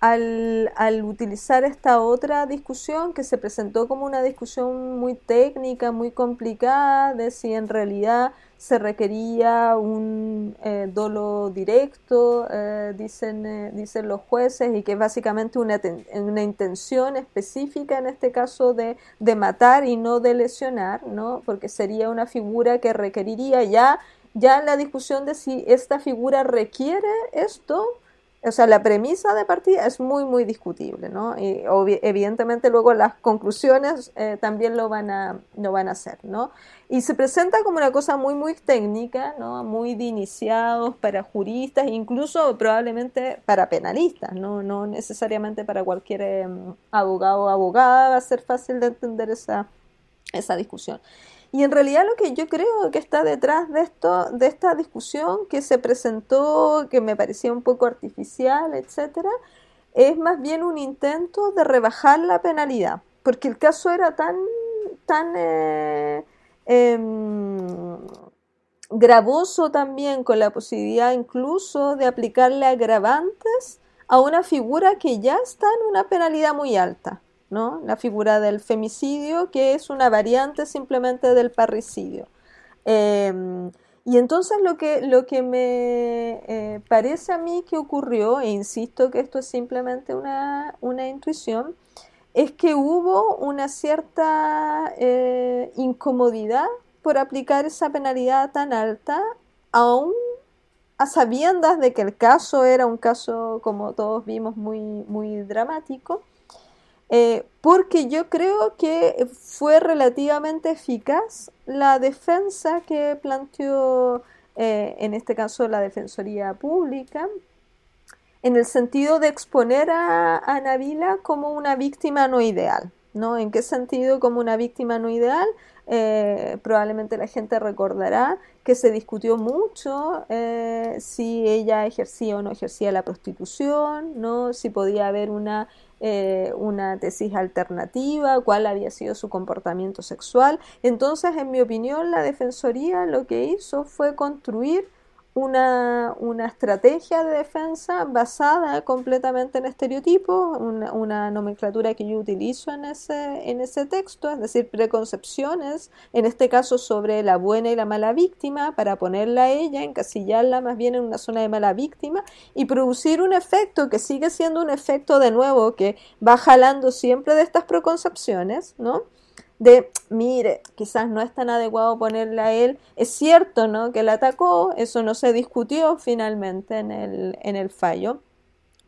al, al, utilizar esta otra discusión que se presentó como una discusión muy técnica, muy complicada, de si en realidad se requería un eh, dolo directo, eh, dicen, eh, dicen los jueces, y que es básicamente una, una, intención específica en este caso de, de, matar y no de lesionar, ¿no? porque sería una figura que requeriría ya, ya la discusión de si esta figura requiere esto, o sea, la premisa de partida es muy, muy discutible, ¿no? Y evidentemente luego las conclusiones eh, también lo van, a, lo van a hacer, ¿no? Y se presenta como una cosa muy, muy técnica, ¿no? Muy de iniciados para juristas, incluso probablemente para penalistas, ¿no? No necesariamente para cualquier em, abogado o abogada va a ser fácil de entender esa, esa discusión. Y en realidad lo que yo creo que está detrás de esto, de esta discusión que se presentó, que me parecía un poco artificial, etcétera, es más bien un intento de rebajar la penalidad, porque el caso era tan, tan eh, em, gravoso también con la posibilidad incluso de aplicarle agravantes a una figura que ya está en una penalidad muy alta. ¿No? La figura del femicidio, que es una variante simplemente del parricidio. Em, y entonces lo que, lo que me eh, parece a mí que ocurrió, e insisto que esto es simplemente una, intuición, es que hubo una cierta eh, incomodidad por aplicar esa penalidad tan alta, aún a sabiendas de que el caso era un caso, como todos vimos, muy, muy dramático, eh, porque yo creo que fue relativamente eficaz la defensa que planteó, eh, en este caso, la Defensoría Pública, en el sentido de exponer a, a Nabila como una víctima no ideal. ¿no? ¿En qué sentido como una víctima no ideal? Eh, probablemente la gente recordará que se discutió mucho si ella ejercía o no ejercía la prostitución, ¿no? si podía haber una, eh, una tesis alternativa, cuál había sido su comportamiento sexual. Entonces, en mi opinión, la Defensoría lo que hizo fue construir una, una, estrategia de defensa basada completamente en estereotipos, una, una, nomenclatura que yo utilizo en ese, en ese texto, es decir, preconcepciones, en este caso sobre la buena y la mala víctima, para ponerla a ella, encasillarla más bien en una zona de mala víctima y producir un efecto que sigue siendo un efecto de nuevo que va jalando siempre de estas preconcepciones, ¿no? De, mire, quizás no es tan adecuado ponerle a él. Es cierto, ¿no? Que la atacó, eso no se discutió finalmente en el, en el fallo,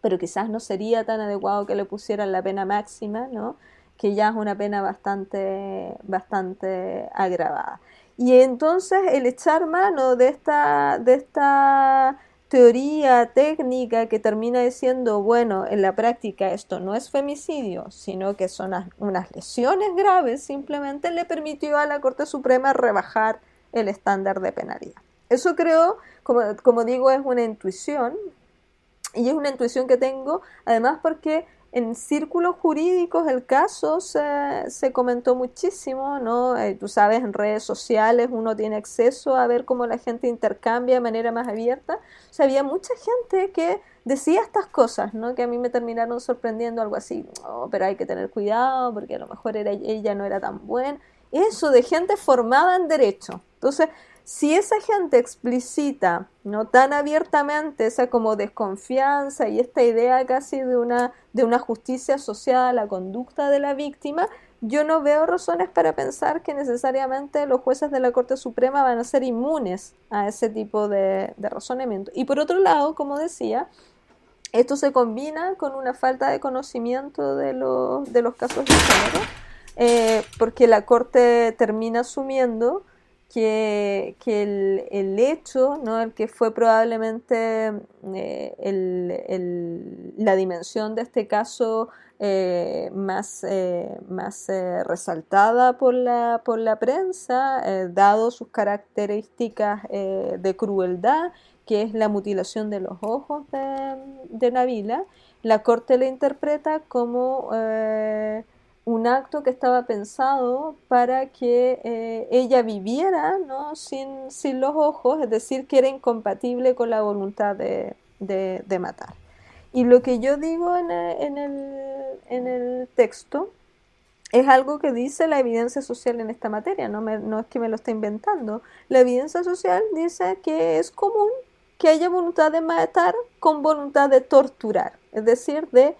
pero quizás no sería tan adecuado que le pusieran la pena máxima, ¿no? Que ya es una pena bastante, bastante agravada. Y entonces el echar mano de esta, de esta teoría técnica que termina diciendo, bueno, en la práctica esto no es femicidio, sino que son unas lesiones graves, simplemente le permitió a la Corte Suprema rebajar el estándar de penalidad. Eso creo, como, como digo, es una intuición, y es una intuición que tengo, además porque en círculos jurídicos el caso se, se comentó muchísimo, ¿no? Eh, tú sabes, en redes sociales uno tiene acceso a ver cómo la gente intercambia de manera más abierta. O había mucha gente que decía estas cosas, ¿no? Que a mí me terminaron sorprendiendo algo así, oh, pero hay que tener cuidado porque a lo mejor era, ella no era tan buena. Eso de gente formada en derecho. Entonces, si esa gente explicita no tan abiertamente esa como desconfianza y esta idea casi de una, de una justicia asociada a la conducta de la víctima, yo no veo razones para pensar que necesariamente los jueces de la Corte Suprema van a ser inmunes a ese tipo de, razonamiento. Y por otro lado, como decía, esto se combina con una falta de conocimiento de, de los casos de género, eh, porque la Corte termina asumiendo que, el, hecho, ¿no? el que fue probablemente eh, la dimensión de este caso eh, más, eh, más resaltada por la, por la prensa, dado sus características de crueldad, que es la mutilación de los ojos de, de Nabila, la Corte le interpreta como un acto que estaba pensado para que eh, ella viviera ¿no? sin, sin, los ojos, es decir, que era incompatible con la voluntad de, de, matar. Y lo que yo digo en el, en, el, en el, texto es algo que dice la evidencia social en esta materia, no, no es que me lo esté inventando. La evidencia social dice que es común que haya voluntad de matar con voluntad de torturar, es decir, de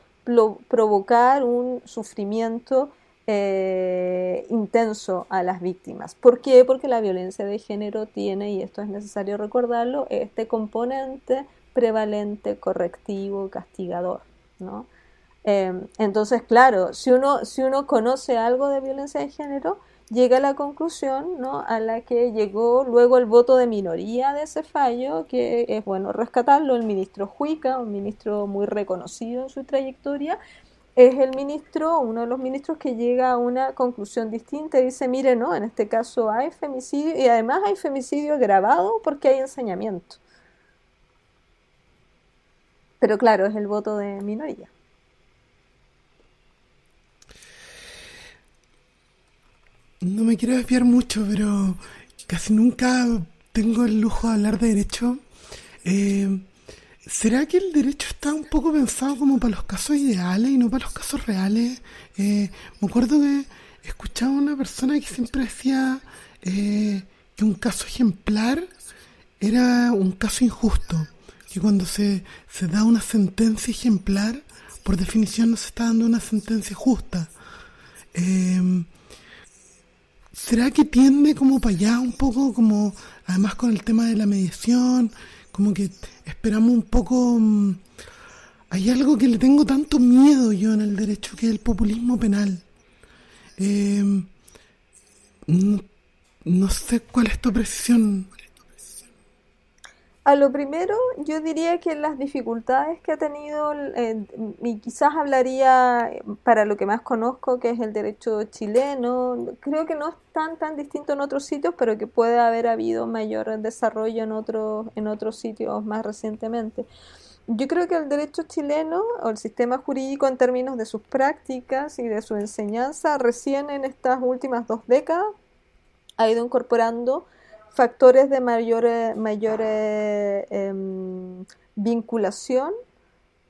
provocar un sufrimiento eh, intenso a las víctimas. ¿Por qué? Porque la violencia de género tiene, y esto es necesario recordarlo, este componente prevalente, correctivo, castigador. ¿no? Em, entonces, claro, si uno, si uno conoce algo de violencia de género, llega a la conclusión ¿no? a la que llegó luego el voto de minoría de ese fallo, que es bueno rescatarlo, el ministro Juica, un ministro muy reconocido en su trayectoria, es el ministro, uno de los ministros que llega a una conclusión distinta y dice, mire, no, en este caso hay femicidio y además hay femicidio grabado porque hay enseñamiento. Pero claro, es el voto de minoría. No me quiero desviar mucho, pero casi nunca tengo el lujo de hablar de derecho. Eh, ¿Será que el derecho está un poco pensado como para los casos ideales y no para los casos reales? Eh, me acuerdo que escuchaba a una persona que siempre decía eh, que un caso ejemplar era un caso injusto, que cuando se, se da una sentencia ejemplar por definición no se está dando una sentencia justa. ¿Será que tiende como para allá un poco, como además con el tema de la mediación, como que esperamos un poco... Mm, hay algo que le tengo tanto miedo yo en el derecho que es el populismo penal. Em, no, sé cuál es tu precisión. A lo primero, yo diría que las dificultades que ha tenido, eh, y quizás hablaría para lo que más conozco, que es el derecho chileno, creo que no es tan tan distinto en otros sitios, pero que puede haber habido mayor desarrollo en otros, en otros sitios más recientemente. Yo creo que el derecho chileno o el sistema jurídico en términos de sus prácticas y de su enseñanza recién en estas últimas dos décadas ha ido incorporando factores de mayor, mayor em, vinculación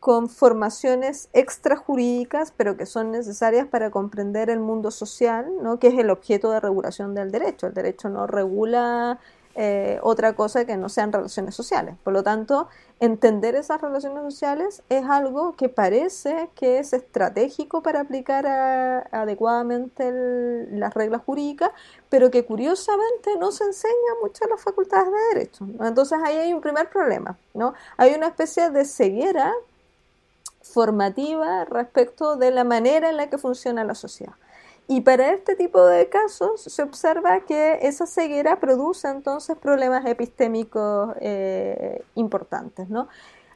con formaciones extrajurídicas, pero que son necesarias para comprender el mundo social, ¿no? que es el objeto de regulación del derecho. El derecho no regula eh, otra cosa que no sean relaciones sociales. Por lo tanto, entender esas relaciones sociales es algo que parece que es estratégico para aplicar adecuadamente las reglas jurídicas, pero que curiosamente no se enseña mucho en las facultades de derecho. Entonces ahí hay un primer problema, ¿no? Hay una especie de ceguera formativa respecto de la manera en la que funciona la sociedad. Y para este tipo de casos se observa que esa ceguera produce entonces problemas epistémicos eh, importantes. ¿no?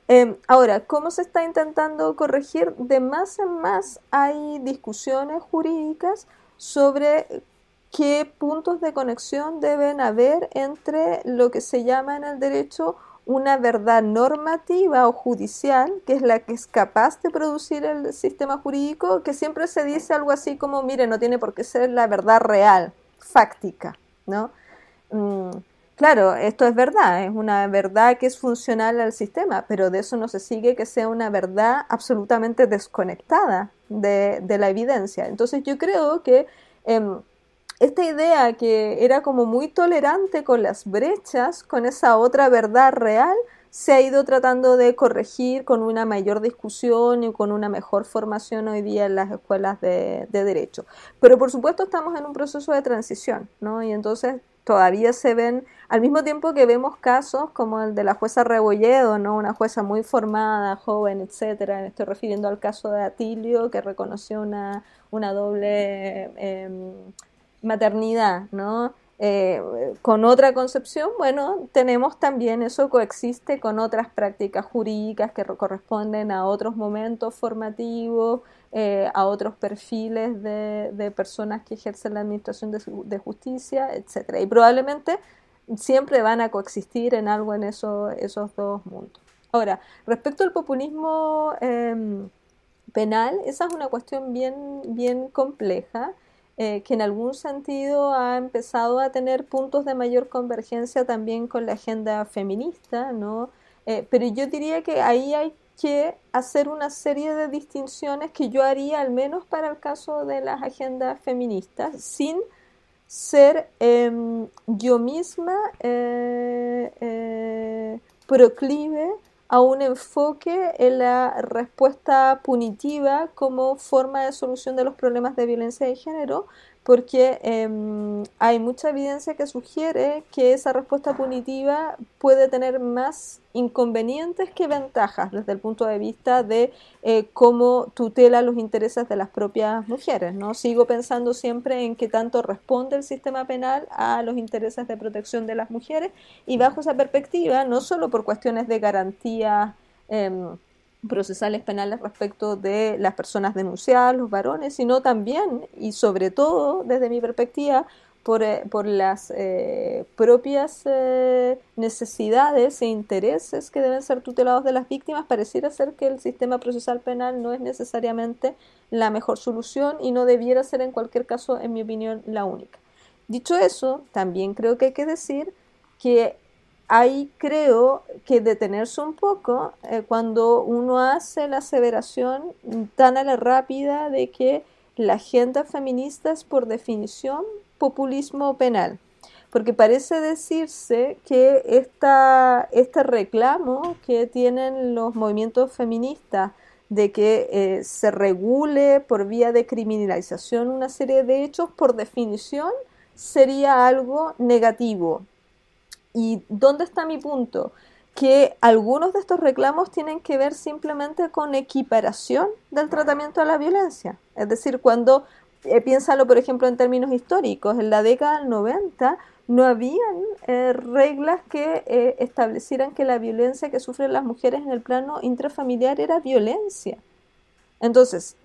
Em, ahora, ¿cómo se está intentando corregir? De más en más hay discusiones jurídicas sobre qué puntos de conexión deben haber entre lo que se llama en el derecho una verdad normativa o judicial, que es la que es capaz de producir el sistema jurídico, que siempre se dice algo así como, mire, no tiene por qué ser la verdad real, fáctica, ¿no? Mm, claro, esto es verdad, es una verdad que es funcional al sistema, pero de eso no se sigue que sea una verdad absolutamente desconectada de, la evidencia. Entonces yo creo que... Em, esta idea que era como muy tolerante con las brechas, con esa otra verdad real, se ha ido tratando de corregir con una mayor discusión y con una mejor formación hoy día en las escuelas de, derecho. Pero por supuesto estamos en un proceso de transición, ¿no? Y entonces todavía se ven, al mismo tiempo que vemos casos como el de la jueza Rebolledo, ¿no? Una jueza muy formada, joven, etcétera. Estoy refiriendo al caso de Atilio, que reconoció una, una doble... Em, maternidad, ¿no? Eh, con otra concepción, bueno, tenemos también eso coexiste con otras prácticas jurídicas que corresponden a otros momentos formativos, eh, a otros perfiles de, personas que ejercen la administración de, justicia, etc. Y probablemente siempre van a coexistir en algo en eso, esos dos mundos. Ahora, respecto al populismo em, penal, esa es una cuestión bien, bien compleja. Eh, que en algún sentido ha empezado a tener puntos de mayor convergencia también con la agenda feminista, ¿no? Eh, pero yo diría que ahí hay que hacer una serie de distinciones que yo haría al menos para el caso de las agendas feministas, sin ser em, yo misma eh, proclive a un enfoque en la respuesta punitiva como forma de solución de los problemas de violencia de género, porque em, hay mucha evidencia que sugiere que esa respuesta punitiva puede tener más inconvenientes que ventajas desde el punto de vista de eh, cómo tutela los intereses de las propias mujeres. ¿no? Sigo pensando siempre en qué tanto responde el sistema penal a los intereses de protección de las mujeres y bajo esa perspectiva, no solo por cuestiones de garantía em, procesales penales respecto de las personas denunciadas, los varones, sino también y sobre todo, desde mi perspectiva, por, eh, las eh, propias eh, necesidades e intereses que deben ser tutelados de las víctimas, pareciera ser que el sistema procesal penal no es necesariamente la mejor solución y no debiera ser en cualquier caso, en mi opinión, la única. Dicho eso, también creo que hay que decir que hay creo que detenerse un poco eh, cuando uno hace la aseveración tan a la rápida de que la agenda feminista es por definición populismo penal. Porque parece decirse que esta, este reclamo que tienen los movimientos feministas de que eh, se regule por vía de criminalización una serie de hechos, por definición sería algo negativo. ¿Y dónde está mi punto? Que algunos de estos reclamos tienen que ver simplemente con equiparación del tratamiento a la violencia. Es decir, cuando, eh, piénsalo por ejemplo en términos históricos, en la década del 90 no habían eh, reglas que eh, establecieran que la violencia que sufren las mujeres en el plano intrafamiliar era violencia. Entonces,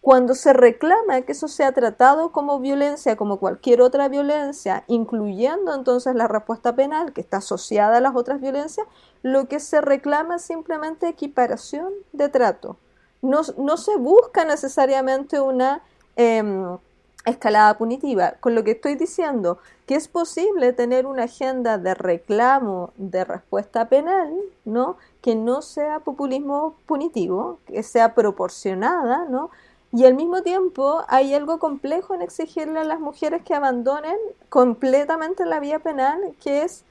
cuando se reclama que eso sea tratado como violencia, como cualquier otra violencia, incluyendo entonces la respuesta penal que está asociada a las otras violencias, lo que se reclama es simplemente equiparación de trato. No, se busca necesariamente una em, escalada punitiva. Con lo que estoy diciendo, que es posible tener una agenda de reclamo de respuesta penal, ¿no? Que no sea populismo punitivo, que sea proporcionada, ¿no? Y al mismo tiempo hay algo complejo en exigirle a las mujeres que abandonen completamente la vía penal, que es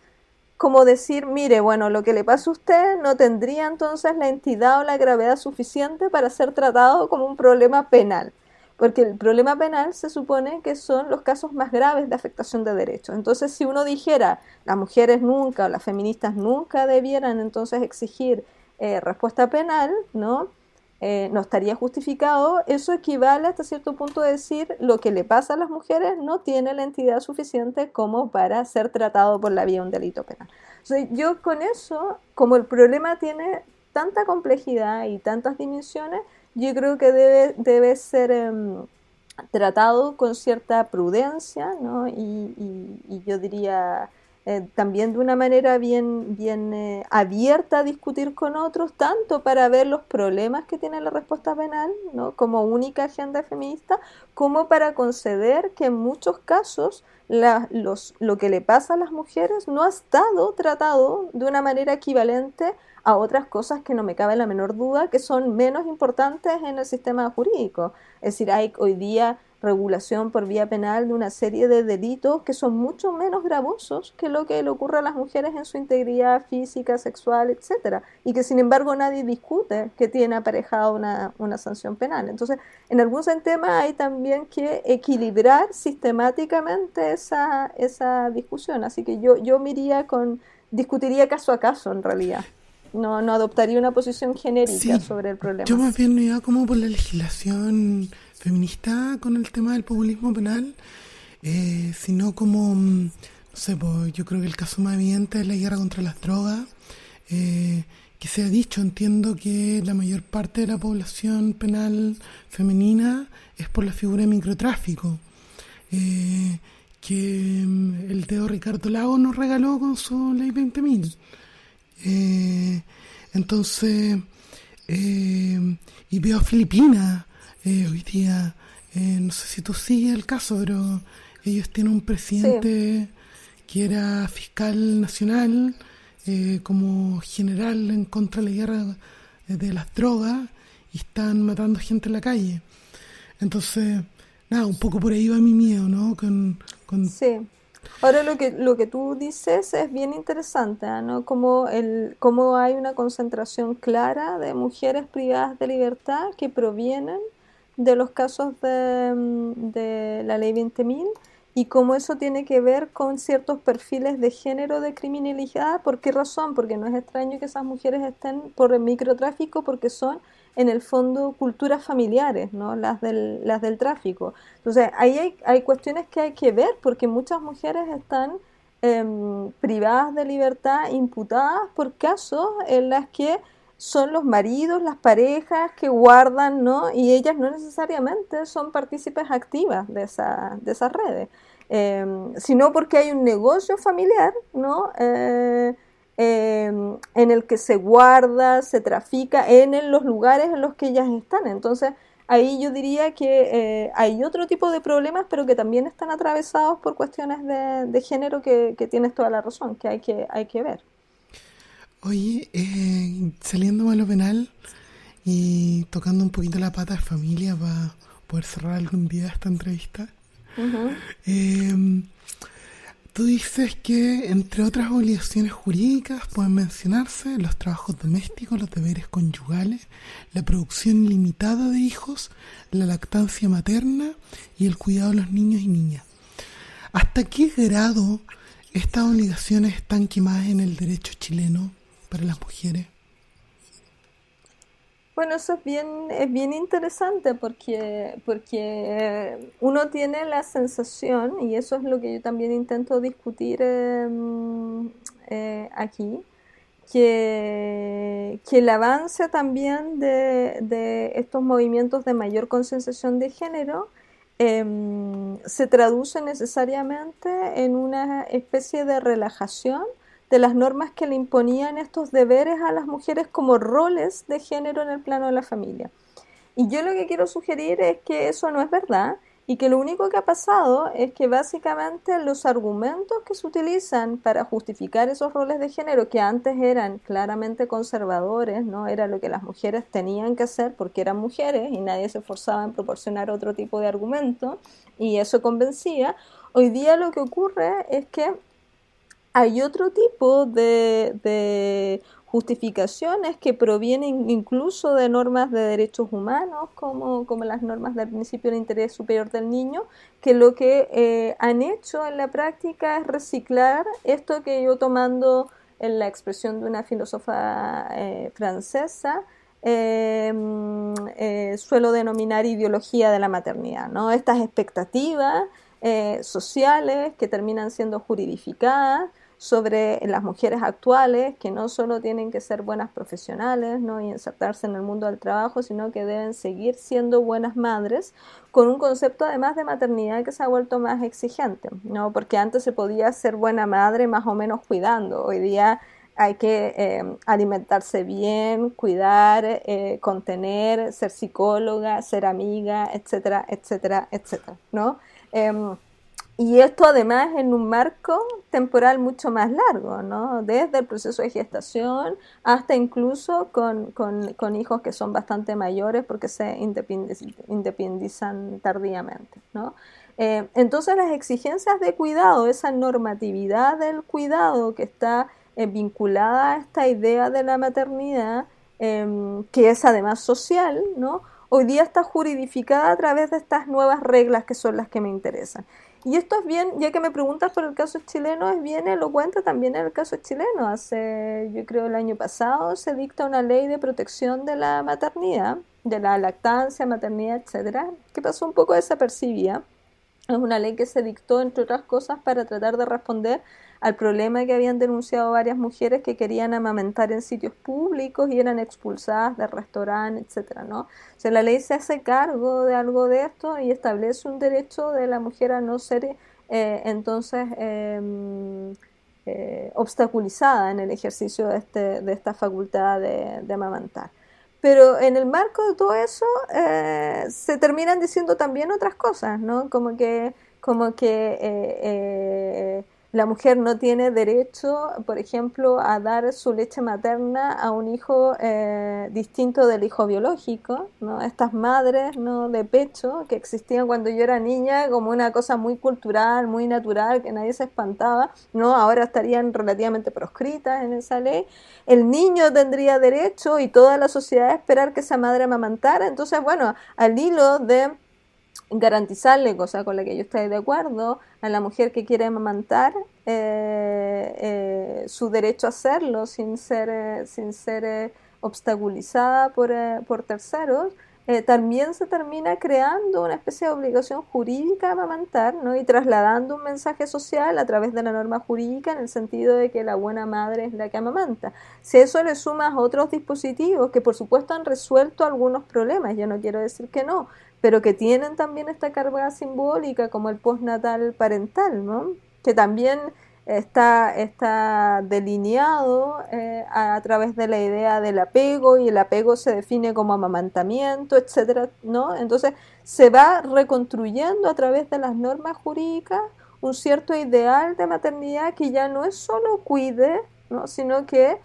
como decir, mire, bueno, lo que le pasa a usted no tendría entonces la entidad o la gravedad suficiente para ser tratado como un problema penal porque el problema penal se supone que son los casos más graves de afectación de derechos. Entonces, si uno dijera, las mujeres nunca o las feministas nunca debieran entonces exigir eh, respuesta penal, ¿no? Eh, no estaría justificado, eso equivale hasta cierto punto a decir lo que le pasa a las mujeres no tiene la entidad suficiente como para ser tratado por la vía de un delito penal. yo con eso, como el problema tiene tanta complejidad y tantas dimensiones, yo creo que debe, debe ser em, tratado con cierta prudencia, ¿no? Y, yo diría eh, también de una manera bien, bien eh, abierta a discutir con otros, tanto para ver los problemas que tiene la respuesta penal, ¿no? Como única agenda feminista, como para conceder que en muchos casos los, lo que le pasa a las mujeres no ha estado tratado de una manera equivalente a otras cosas que no me cabe la menor duda que son menos importantes en el sistema jurídico. Es decir, hay hoy día regulación por vía penal de una serie de delitos que son mucho menos gravosos que lo que le ocurre a las mujeres en su integridad física, sexual, etcétera, y que sin embargo nadie discute que tiene aparejado una, una sanción penal. Entonces, en algún tema hay también que equilibrar sistemáticamente esa, esa discusión. Así que yo, yo me con, discutiría caso a caso en realidad no, no adoptaría una posición genérica sobre el problema. Yo más bien me iba como por la legislación feminista con el tema del populismo penal, eh, sino como, mm, no sé, pues, yo creo que el caso más evidente es la guerra contra las drogas. Eh, que se ha dicho, entiendo que la mayor parte de la población penal femenina es por la figura de microtráfico. Eh, que mm, el Teo Ricardo Lago nos regaló con su ley 20.000. Eh, entonces, y veo a Filipinas eh, hoy día, no sé si tú sigues el caso, pero ellos tienen un presidente que era fiscal nacional, como general en contra de la guerra de las drogas, y están matando gente en la calle. Entonces, nada, un poco por ahí va mi miedo, ¿no? Con, con sí. Ahora lo que, lo que tú dices es bien interesante, ¿ah? ¿no? Como, el, como hay una concentración clara de mujeres privadas de libertad que provienen de los casos de, mm, de la ley 20.000 y cómo eso tiene que ver con ciertos perfiles de género de criminalidad. ¿Por qué razón? Porque no es extraño que esas mujeres estén por el microtráfico porque son en el fondo culturas familiares, ¿no? las, del, las del tráfico. Entonces, ahí hay, hay cuestiones que hay que ver porque muchas mujeres están em, privadas de libertad, imputadas por casos en las que son los maridos, las parejas que guardan, ¿no? Y ellas no necesariamente son partícipes activas de, esa, de esas redes, em, sino porque hay un negocio familiar, ¿no? Eh, Em, en el que se guarda, se trafica en, los lugares en los que ellas están. Entonces, ahí yo diría que eh, hay otro tipo de problemas, pero que también están atravesados por cuestiones de, género que, tienes toda la razón, que hay que, hay que ver. Oye, eh, saliendo a lo penal y tocando un poquito la pata de familia para poder cerrar algún día esta entrevista. Tú dices que, entre otras obligaciones jurídicas, pueden mencionarse los trabajos domésticos, los deberes conyugales, la producción ilimitada de hijos, la lactancia materna y el cuidado de los niños y niñas. ¿Hasta qué grado estas obligaciones están quemadas en el derecho chileno para las mujeres? Bueno, eso es bien, es bien interesante porque, porque uno tiene la sensación, y eso es lo que yo también intento discutir em, eh, aquí, que, que, el avance también de, de, estos movimientos de mayor concienciación de género em, se traduce necesariamente en una especie de relajación de las normas que le imponían estos deberes a las mujeres como roles de género en el plano de la familia. Y yo lo que quiero sugerir es que eso no es verdad y que lo único que ha pasado es que básicamente los argumentos que se utilizan para justificar esos roles de género que antes eran claramente conservadores, no era lo que las mujeres tenían que hacer porque eran mujeres y nadie se esforzaba en proporcionar otro tipo de argumento y eso convencía, hoy día lo que ocurre es que hay otro tipo de, justificaciones que provienen incluso de normas de derechos humanos, como, como las normas del principio del interés superior del niño, que lo que eh, han hecho en la práctica es reciclar esto que yo tomando en la expresión de una filósofa eh, francesa, em, eh, suelo denominar ideología de la maternidad, ¿no? Estas expectativas sociales que terminan siendo juridificadas sobre las mujeres actuales, que no solo tienen que ser buenas profesionales ¿no? y insertarse en el mundo del trabajo, sino que deben seguir siendo buenas madres, con un concepto además de maternidad que se ha vuelto más exigente, ¿no? porque antes se podía ser buena madre más o menos cuidando, hoy día hay que eh, alimentarse bien, cuidar, eh, contener, ser psicóloga, ser amiga, etcétera, etcétera, etcétera, ¿no? Em, y esto además en un marco temporal mucho más largo, ¿no? Desde el proceso de gestación hasta incluso con, con, hijos que son bastante mayores porque se independizan tardíamente, ¿no? Eh, entonces las exigencias de cuidado, esa normatividad del cuidado que está eh, vinculada a esta idea de la maternidad, em, que es además social, ¿no? Hoy día está juridificada a través de estas nuevas reglas que son las que me interesan. Y esto es bien, ya que me preguntas por el caso chileno, es bien elocuente también en el caso chileno. Hace, yo creo, el año pasado se dicta una ley de protección de la maternidad, de la lactancia, maternidad, etcétera, que pasó un poco desapercibida. Es una ley que se dictó, entre otras cosas, para tratar de responder al problema que habían denunciado varias mujeres que querían amamentar en sitios públicos y eran expulsadas de restaurantes, etcétera, ¿no? O la ley se hace cargo de algo de esto y establece un derecho de la mujer a no ser eh, entonces em, eh, obstaculizada en el ejercicio de, este, de esta facultad de, de, amamantar. Pero en el marco de todo eso eh, se terminan diciendo también otras cosas, ¿no? Como que, como que la mujer no tiene derecho, por ejemplo, a dar su leche materna a un hijo eh, distinto del hijo biológico, ¿no? Estas madres ¿no? de pecho que existían cuando yo era niña como una cosa muy cultural, muy natural, que nadie se espantaba, ¿no? Ahora estarían relativamente proscritas en esa ley. El niño tendría derecho y toda la sociedad a esperar que esa madre amamantara. Entonces, bueno, al hilo de garantizarle, cosa con la que yo estoy de acuerdo, a la mujer que quiere amamantar eh, eh, su derecho a hacerlo sin ser, eh, sin ser obstaculizada por, por terceros, también se termina creando una especie de obligación jurídica a amamantar ¿no? y trasladando un mensaje social a través de la norma jurídica en el sentido de que la buena madre es la que amamanta. Si eso le sumas otros dispositivos que por supuesto han resuelto algunos problemas, yo no quiero decir que no, pero que tienen también esta carga simbólica como el postnatal parental, ¿no? que también está, está delineado eh, a, través de la idea del apego y el apego se define como amamantamiento, etcétera, ¿no? Entonces se va reconstruyendo a través de las normas jurídicas un cierto ideal de maternidad que ya no es solo cuide, ¿no? sino que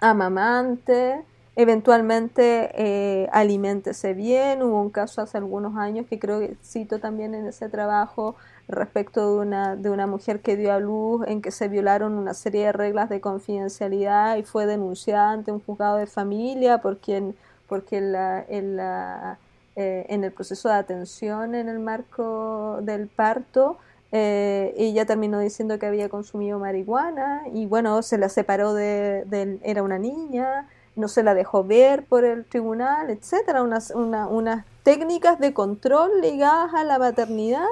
amamante, eventualmente eh, aliméntese bien. Hubo un caso hace algunos años que creo que cito también en ese trabajo respecto de una, de una mujer que dio a luz en que se violaron una serie de reglas de confidencialidad y fue denunciada ante un juzgado de familia porque, porque en, la, eh, en el proceso de atención en el marco del parto eh, ella terminó diciendo que había consumido marihuana y bueno, se la separó de, era una niña, no se la dejó ver por el tribunal, etcétera, unas, unas técnicas de control ligadas a la maternidad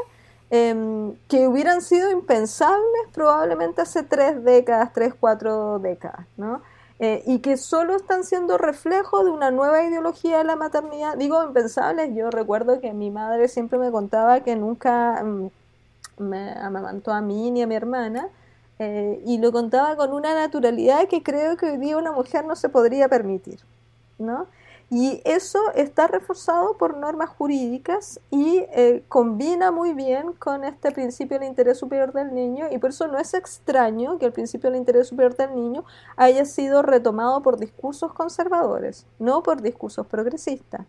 Em, que hubieran sido impensables probablemente hace tres décadas, tres, cuatro décadas, ¿no? Eh, y que solo están siendo reflejo de una nueva ideología de la maternidad. Digo impensables, yo recuerdo que mi madre siempre me contaba que nunca mm, me amamantó a mí ni a mi hermana, eh, y lo contaba con una naturalidad que creo que hoy día una mujer no se podría permitir, ¿no? Y eso está reforzado por normas jurídicas y eh, combina muy bien con este principio del interés superior del niño y por eso no es extraño que el principio del interés superior del niño haya sido retomado por discursos conservadores, no por discursos progresistas.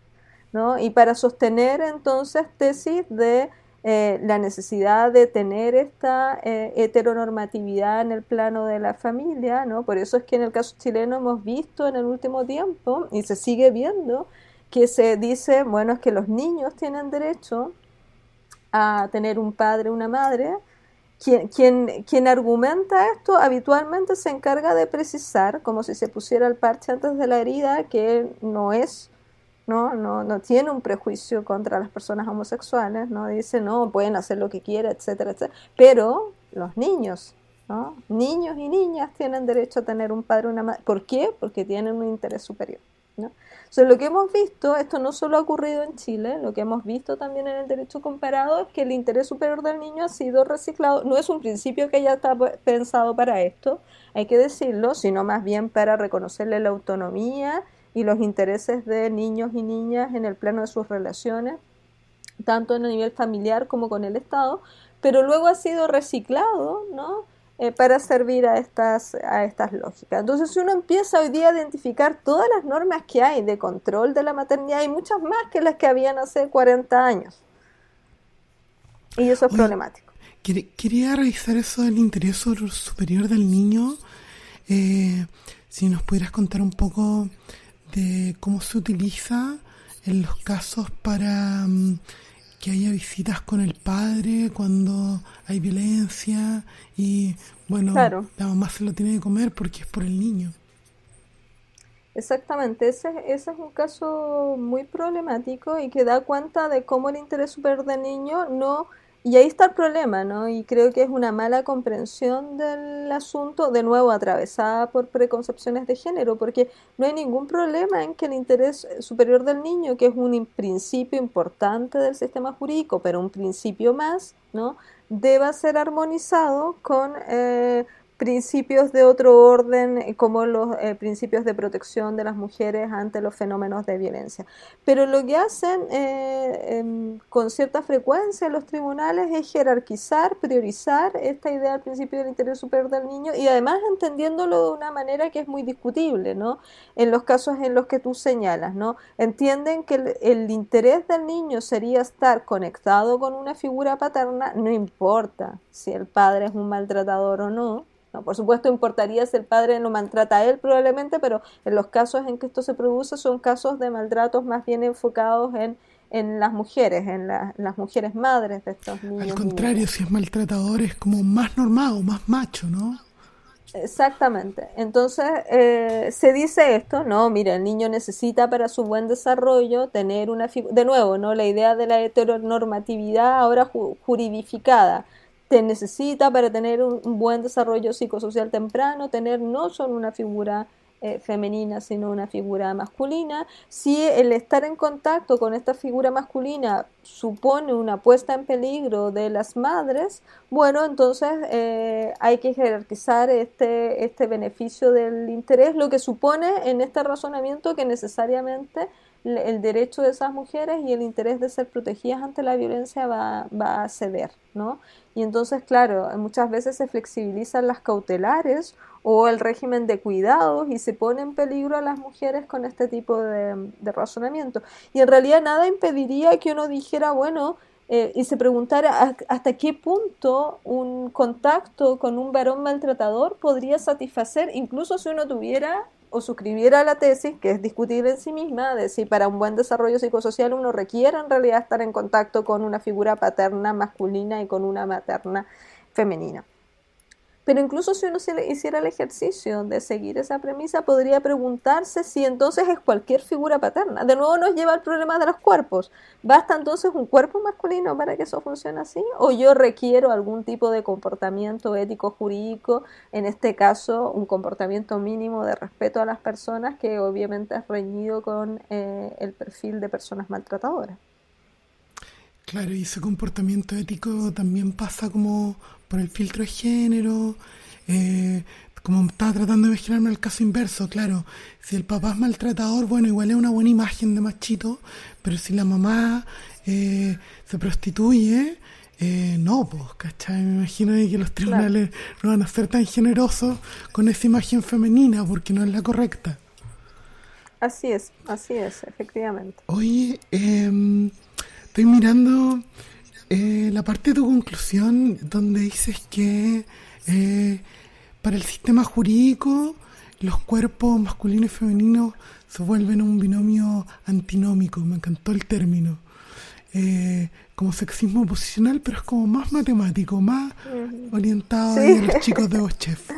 ¿no? Y para sostener entonces tesis de eh, la necesidad de tener esta eh, heteronormatividad en el plano de la familia, ¿no? Por eso es que en el caso chileno hemos visto en el último tiempo, y se sigue viendo, que se dice, bueno, es que los niños tienen derecho a tener un padre, una madre, quien, quien, quien, argumenta esto habitualmente se encarga de precisar, como si se pusiera el parche antes de la herida, que no es ¿no? No, no tiene un prejuicio contra las personas homosexuales, ¿no? Dice, no, pueden hacer lo que quieran, etcétera, etcétera. Pero los niños, ¿no? Niños y niñas tienen derecho a tener un padre o una madre. ¿Por qué? Porque tienen un interés superior, ¿no? lo que hemos visto, esto no solo ha ocurrido en Chile, lo que hemos visto también en el derecho comparado es que el interés superior del niño ha sido reciclado. No es un principio que ya está pensado para esto, hay que decirlo, sino más bien para reconocerle la autonomía y los intereses de niños y niñas en el plano de sus relaciones, tanto en el nivel familiar como con el Estado, pero luego ha sido reciclado, ¿no? Eh, para servir a estas, a estas lógicas. Entonces, si uno empieza hoy día a identificar todas las normas que hay de control de la maternidad, hay muchas más que las que habían hace 40 años. Y eso es problemático. Quería revisar eso del interés superior del niño. Eh, si nos pudieras contar un poco de cómo se utiliza en los casos para mm, que haya visitas con el padre cuando hay violencia y bueno, la mamá se lo tiene que comer porque es por el niño. Exactamente, ese, ese es un caso muy problemático y que da cuenta de cómo el interés superior del niño no y ahí está el problema, ¿no? Y creo que es una mala comprensión del asunto, de nuevo atravesada por preconcepciones de género, porque no hay ningún problema en que el interés superior del niño, que es un principio importante del sistema jurídico, pero un principio más, ¿no? Deba ser armonizado con eh, principios de otro orden eh, como los eh, principios de protección de las mujeres ante los fenómenos de violencia. Pero lo que hacen eh, em, con cierta frecuencia los tribunales es jerarquizar, priorizar esta idea del principio del interés superior del niño y además entendiéndolo de una manera que es muy discutible, ¿no? En los casos en los que tú señalas, ¿no? Entienden que el, el interés del niño sería estar conectado con una figura paterna, no importa si el padre es un maltratador o no, por supuesto, importaría si el padre lo maltrata a él probablemente, pero en los casos en que esto se produce son casos de maltratos más bien enfocados en, en las mujeres, en, las mujeres madres de estos niños. Al contrario, si es maltratador es como más normado, más macho, ¿no? Exactamente. Entonces eh, se dice esto, no, mira, el niño necesita para su buen desarrollo tener una de nuevo, no, la idea de la heteronormatividad ahora juridificada te necesita para tener un, buen desarrollo psicosocial temprano, tener no solo una figura eh, femenina, sino una figura masculina. Si el estar en contacto con esta figura masculina supone una puesta en peligro de las madres, bueno, entonces eh, hay que jerarquizar este, este beneficio del interés, lo que supone en este razonamiento que necesariamente el derecho de esas mujeres y el interés de ser protegidas ante la violencia va, va a ceder, ¿no? Y entonces, claro, muchas veces se flexibilizan las cautelares o el régimen de cuidados y se pone en peligro a las mujeres con este tipo de, razonamiento. Y en realidad nada impediría que uno dijera, bueno, eh, y se preguntara hasta qué punto un contacto con un varón maltratador podría satisfacer, incluso si uno tuviera o suscribiera la tesis, que es discutible en sí misma, de si para un buen desarrollo psicosocial uno requiere en realidad estar en contacto con una figura paterna masculina y con una materna femenina. Pero incluso si uno se hiciera el ejercicio de seguir esa premisa, podría preguntarse si entonces es cualquier figura paterna. De nuevo nos lleva al problema de los cuerpos. ¿Basta entonces un cuerpo masculino para que eso funcione así? ¿O yo requiero algún tipo de comportamiento ético jurídico, en este caso un comportamiento mínimo de respeto a las personas que obviamente es reñido con eh, el perfil de personas maltratadoras? Claro, y ese comportamiento ético también pasa como por el filtro de género, eh, como estaba tratando de imaginarme el caso inverso, claro, si el papá es maltratador, bueno, igual es una buena imagen de machito, pero si la mamá eh, se prostituye, eh, no, pues, ¿cachai? Me imagino que los tribunales no van a ser tan generosos con esa imagen femenina porque no es la correcta. Así es, así es, efectivamente. Oye, eh, Estoy mirando eh, la parte de tu conclusión donde dices que eh, para el sistema jurídico los cuerpos masculinos y femeninos se vuelven un binomio antinómico, me encantó el término. Eh, como sexismo posicional, pero es como más matemático, más orientado a los chicos de Ochef.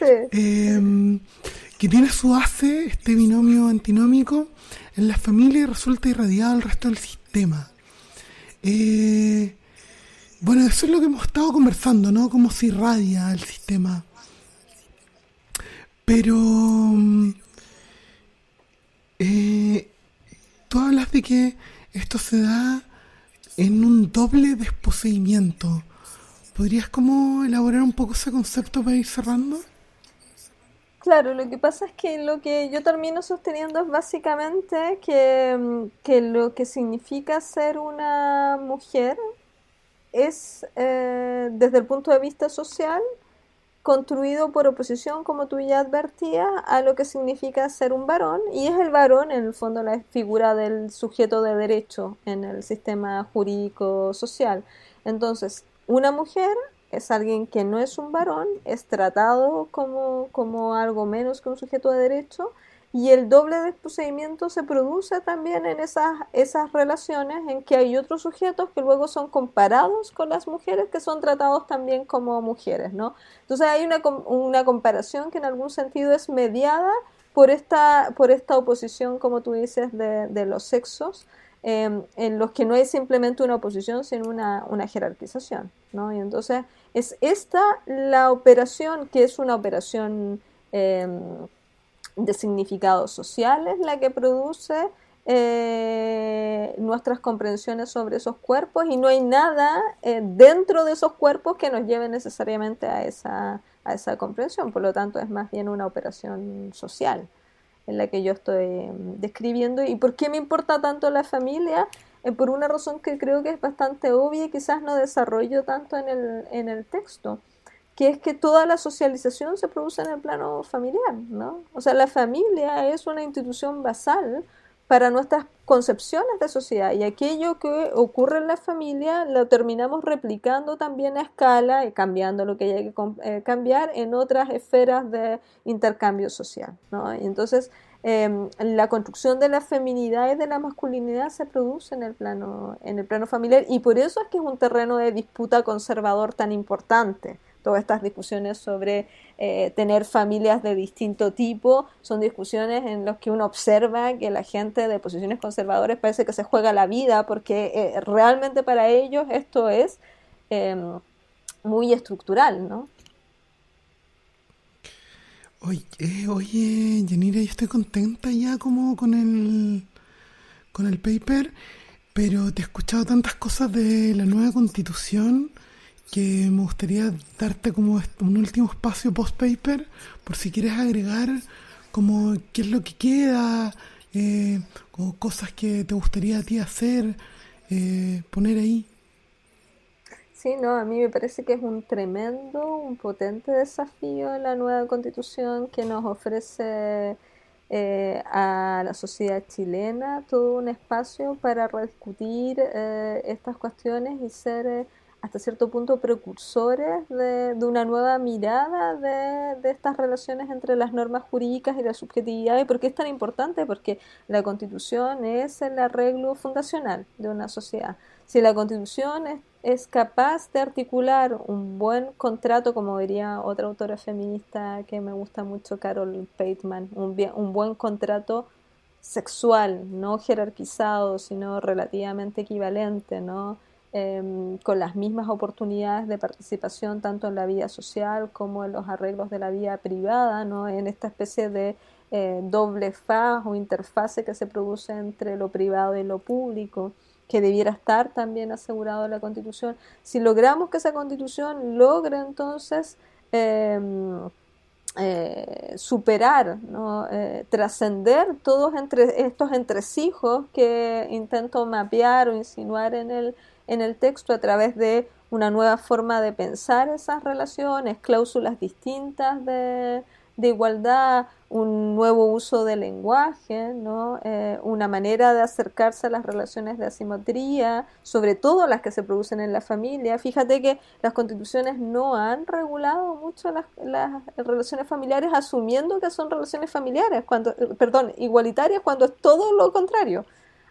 Em, que tiene su base, este binomio antinómico, en la familia y resulta irradiado al resto del sistema. Eh, bueno, eso es lo que hemos estado conversando, ¿no? Cómo se irradia el sistema. Pero mm, eh, tú hablas de que esto se da en un doble desposeimiento. ¿Podrías como elaborar un poco ese concepto para ir cerrando? Claro, lo que pasa es que lo que yo termino sosteniendo es básicamente que, mm, lo que significa ser una mujer es, eh, desde el punto de vista social, construido por oposición, como tú ya advertías, a lo que significa ser un varón, y es el varón, en el fondo, la figura del sujeto de derecho en el sistema jurídico social. Entonces, una mujer es alguien que no es un varón, es tratado como, como algo menos que un sujeto de derecho y el doble desposeimiento se produce también en esas, esas relaciones en que hay otros sujetos que luego son comparados con las mujeres que son tratados también como mujeres, ¿no? Entonces hay una, una comparación que en algún sentido es mediada por esta, por esta oposición, como tú dices, de, de los sexos Em, en los que no es simplemente una oposición, sino una, una jerarquización. ¿no? Y entonces es esta la operación, que es una operación em, de significados sociales, la que produce eh, nuestras comprensiones sobre esos cuerpos y no hay nada eh, dentro de esos cuerpos que nos lleve necesariamente a esa, a esa comprensión. Por lo tanto, es más bien una operación social en la que yo estoy mm, describiendo. ¿Y por qué me importa tanto la familia? Eh, por una razón que creo que es bastante obvia y quizás no desarrollo tanto en el, en el texto, que es que toda la socialización se produce en el plano familiar, ¿no? O sea, la familia es una institución basal para nuestras concepciones de sociedad y aquello que ocurre en la familia lo terminamos replicando también a escala y cambiando lo que hay que eh, cambiar en otras esferas de intercambio social. ¿no? Y entonces em, la construcción de la feminidad y de la masculinidad se produce en el, plano, en el plano familiar y por eso es que es un terreno de disputa conservador tan importante todas estas discusiones sobre eh, tener familias de distinto tipo, son discusiones en las que uno observa que la gente de posiciones conservadoras parece que se juega la vida porque eh, realmente para ellos esto es em, muy estructural, ¿no? Oye, oye, Yanira, yo estoy contenta ya como con el con el paper, pero te he escuchado tantas cosas de la nueva constitución que me gustaría darte como un último espacio post-paper por si quieres agregar como qué es lo que queda eh, o cosas que te gustaría a ti hacer, eh, poner ahí. Sí, no, a mí me parece que es un tremendo, un potente desafío la nueva constitución que nos ofrece eh, a la sociedad chilena todo un espacio para rediscutir eh, estas cuestiones y ser eh, hasta cierto punto precursores de, una nueva mirada de, de, estas relaciones entre las normas jurídicas y la subjetividad. ¿Y por qué es tan importante? Porque la constitución es el arreglo fundacional de una sociedad. Si la constitución es, es capaz de articular un buen contrato, como diría otra autora feminista que me gusta mucho, Carol Pateman, un, buen contrato sexual, no jerarquizado, sino relativamente equivalente, ¿no? Em, con las mismas oportunidades de participación tanto en la vida social como en los arreglos de la vida privada, ¿no? en esta especie de eh, doble faz o interfase que se produce entre lo privado y lo público, que debiera estar también asegurado en la Constitución. Si logramos que esa Constitución logre entonces em, eh, superar. Eh, trascender todos entre, estos entresijos que intento mapear o insinuar en el en el texto a través de una nueva forma de pensar esas relaciones, cláusulas distintas de, igualdad, un nuevo uso del lenguaje, ¿no? Eh, una manera de acercarse a las relaciones de asimetría, sobre todo las que se producen en la familia. Fíjate que las constituciones no han regulado mucho las, las relaciones familiares asumiendo que son relaciones familiares, cuando, perdón, igualitarias, cuando es todo lo contrario.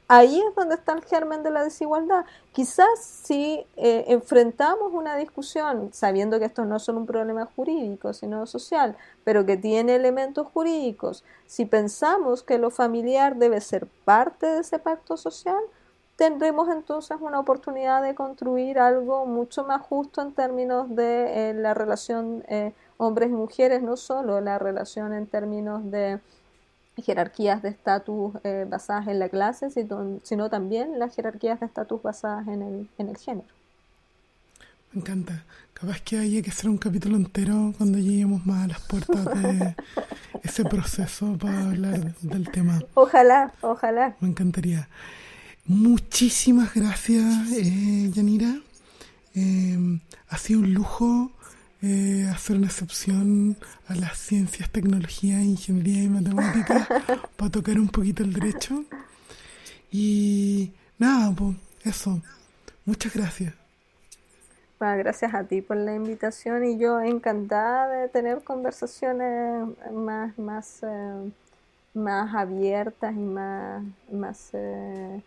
Ahí es donde está el germen de la desigualdad. Quizás si eh, enfrentamos una discusión, sabiendo que esto no son un problema jurídico, sino social, pero que tiene elementos jurídicos, si pensamos que lo familiar debe ser parte de ese pacto social, tendremos entonces una oportunidad de construir algo mucho más justo en términos de eh, la relación eh, hombres y mujeres, no solo la relación en términos de jerarquías de estatus eh, basadas en la clase, sino, también las jerarquías de estatus basadas en el, en el género. Me encanta. Capaz que haya que hacer un capítulo entero cuando lleguemos más a las puertas de ese proceso para hablar del tema. Ojalá, ojalá. Me encantaría. Muchísimas gracias, eh, Yanira. Eh, ha sido un lujo eh, hacer una excepción a las ciencias, tecnología, ingeniería y matemáticas para tocar un poquito el derecho. Y nada, pues eso. Muchas gracias. gracias a ti por la invitación y yo encantada de tener conversaciones más, más, eh, más abiertas y más, más eh,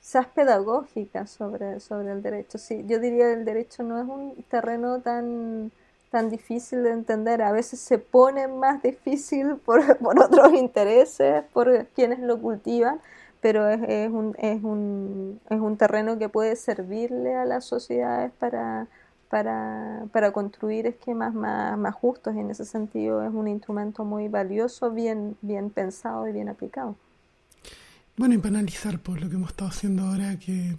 quizás pedagógicas sobre, sobre el derecho. Sí, yo diría que el derecho no es un terreno tan tan difícil de entender. A veces se pone más difícil por, por otros intereses, por quienes lo cultivan, pero es, es, un, es, un, es un terreno que puede servirle a las sociedades para, para, para construir esquemas más, más justos y en ese sentido es un instrumento muy valioso, bien, bien pensado y bien aplicado. Bueno, y para analizar por lo que hemos estado haciendo ahora, que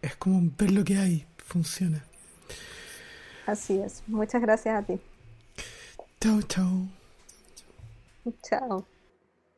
es como ver lo que hay, funciona. Así es. Muchas gracias a ti. Chao, chao. Chao.